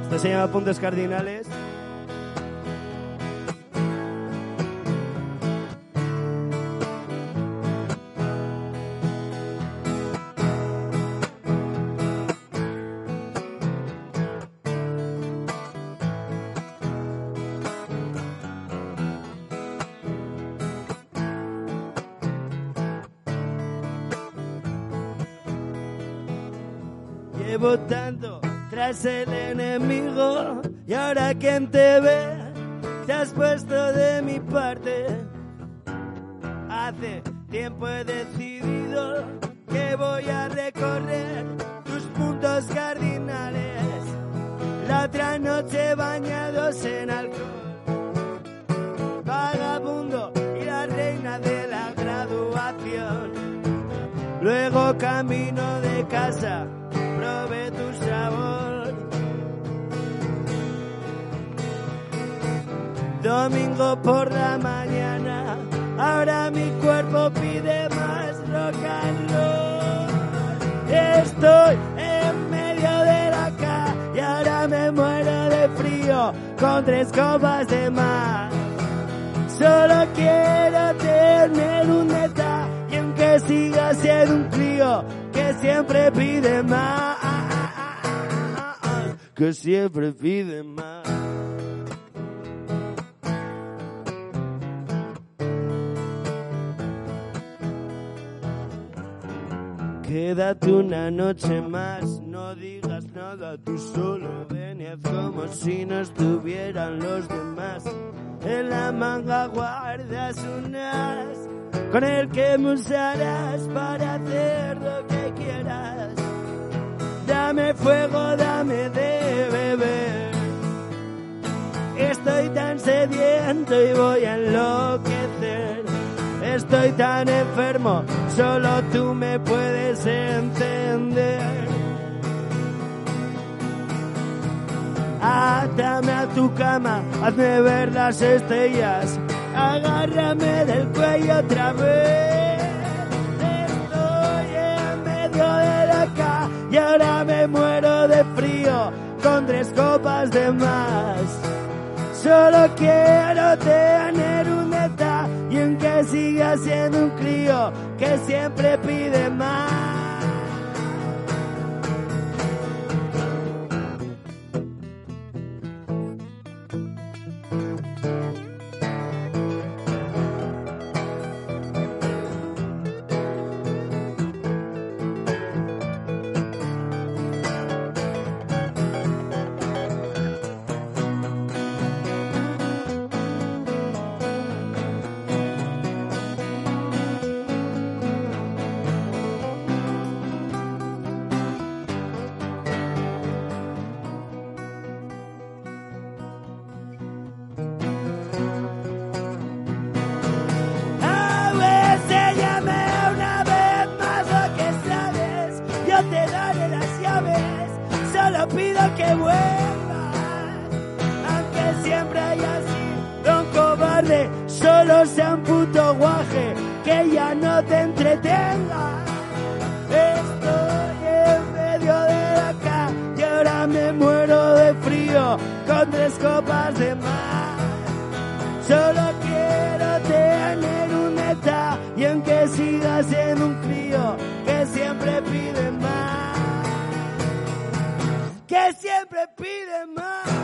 Esto se llama Puntos Cardinales. Tras el enemigo y ahora quien te ve te has puesto de mi parte. Hace tiempo he decidido que voy a recorrer tus puntos cardinales. La otra noche bañados en alcohol, vagabundo y la reina de la graduación. Luego camino de casa, probé tu sabor. Domingo por la mañana, ahora mi cuerpo pide más rock and roll. Estoy en medio de la calle y ahora me muero de frío con tres copas de más. Solo quiero tener un detalle aunque siga siendo un crío que siempre pide más. Que siempre pide más. Quédate una noche más, no digas nada, tú solo ven como si no estuvieran los demás. En la manga guardas un as con el que me usarás para hacer lo que quieras. Dame fuego, dame de beber. Estoy tan sediento y voy a enloquecer. Estoy tan enfermo, solo tú me puedes entender. Átame a tu cama, hazme ver las estrellas, agárrame del cuello otra vez. Estoy en medio de la calle y ahora me muero de frío con tres copas de más. Solo quiero tener un detalle y aunque siga siendo un crío que siempre pide más. Aunque siga siendo un crío que siempre pide más, que siempre pide más.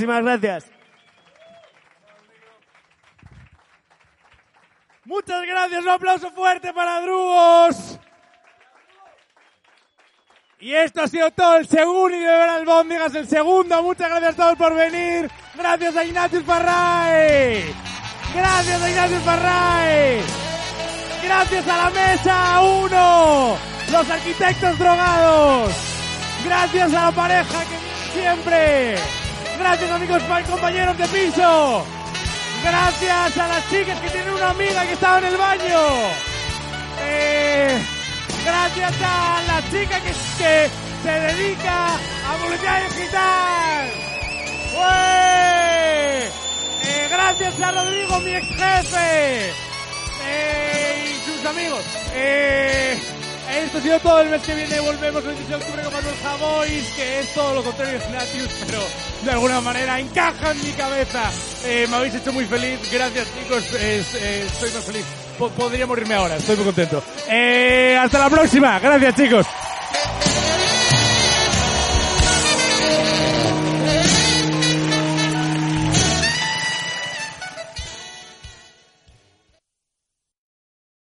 Muchísimas gracias. Muchas gracias, un aplauso fuerte para Drugos. Y esto ha sido todo el segundo y de ver el segundo. Muchas gracias a todos por venir. Gracias a Ignacio Farray. Gracias a Ignacio Farray. Gracias a la mesa uno. Los arquitectos drogados. Gracias a la pareja que siempre. Gracias amigos y compañeros de piso. Gracias a las chicas que tienen una amiga que estaba en el baño. Eh, gracias a la chica que, se dedica a digital. ¡Ué! Eh, gracias a Rodrigo, mi ex jefe. Eh, y sus amigos. Esto ha sido todo. El mes que viene volvemos el 16 de octubre con Manuel Javois, que es todo lo contrario de Ignatius, pero de alguna manera encaja en mi cabeza. Eh, me habéis hecho muy feliz. Gracias, chicos. Estoy muy feliz. Po- podría morirme ahora. Estoy muy contento. Eh, hasta la próxima. Gracias, chicos.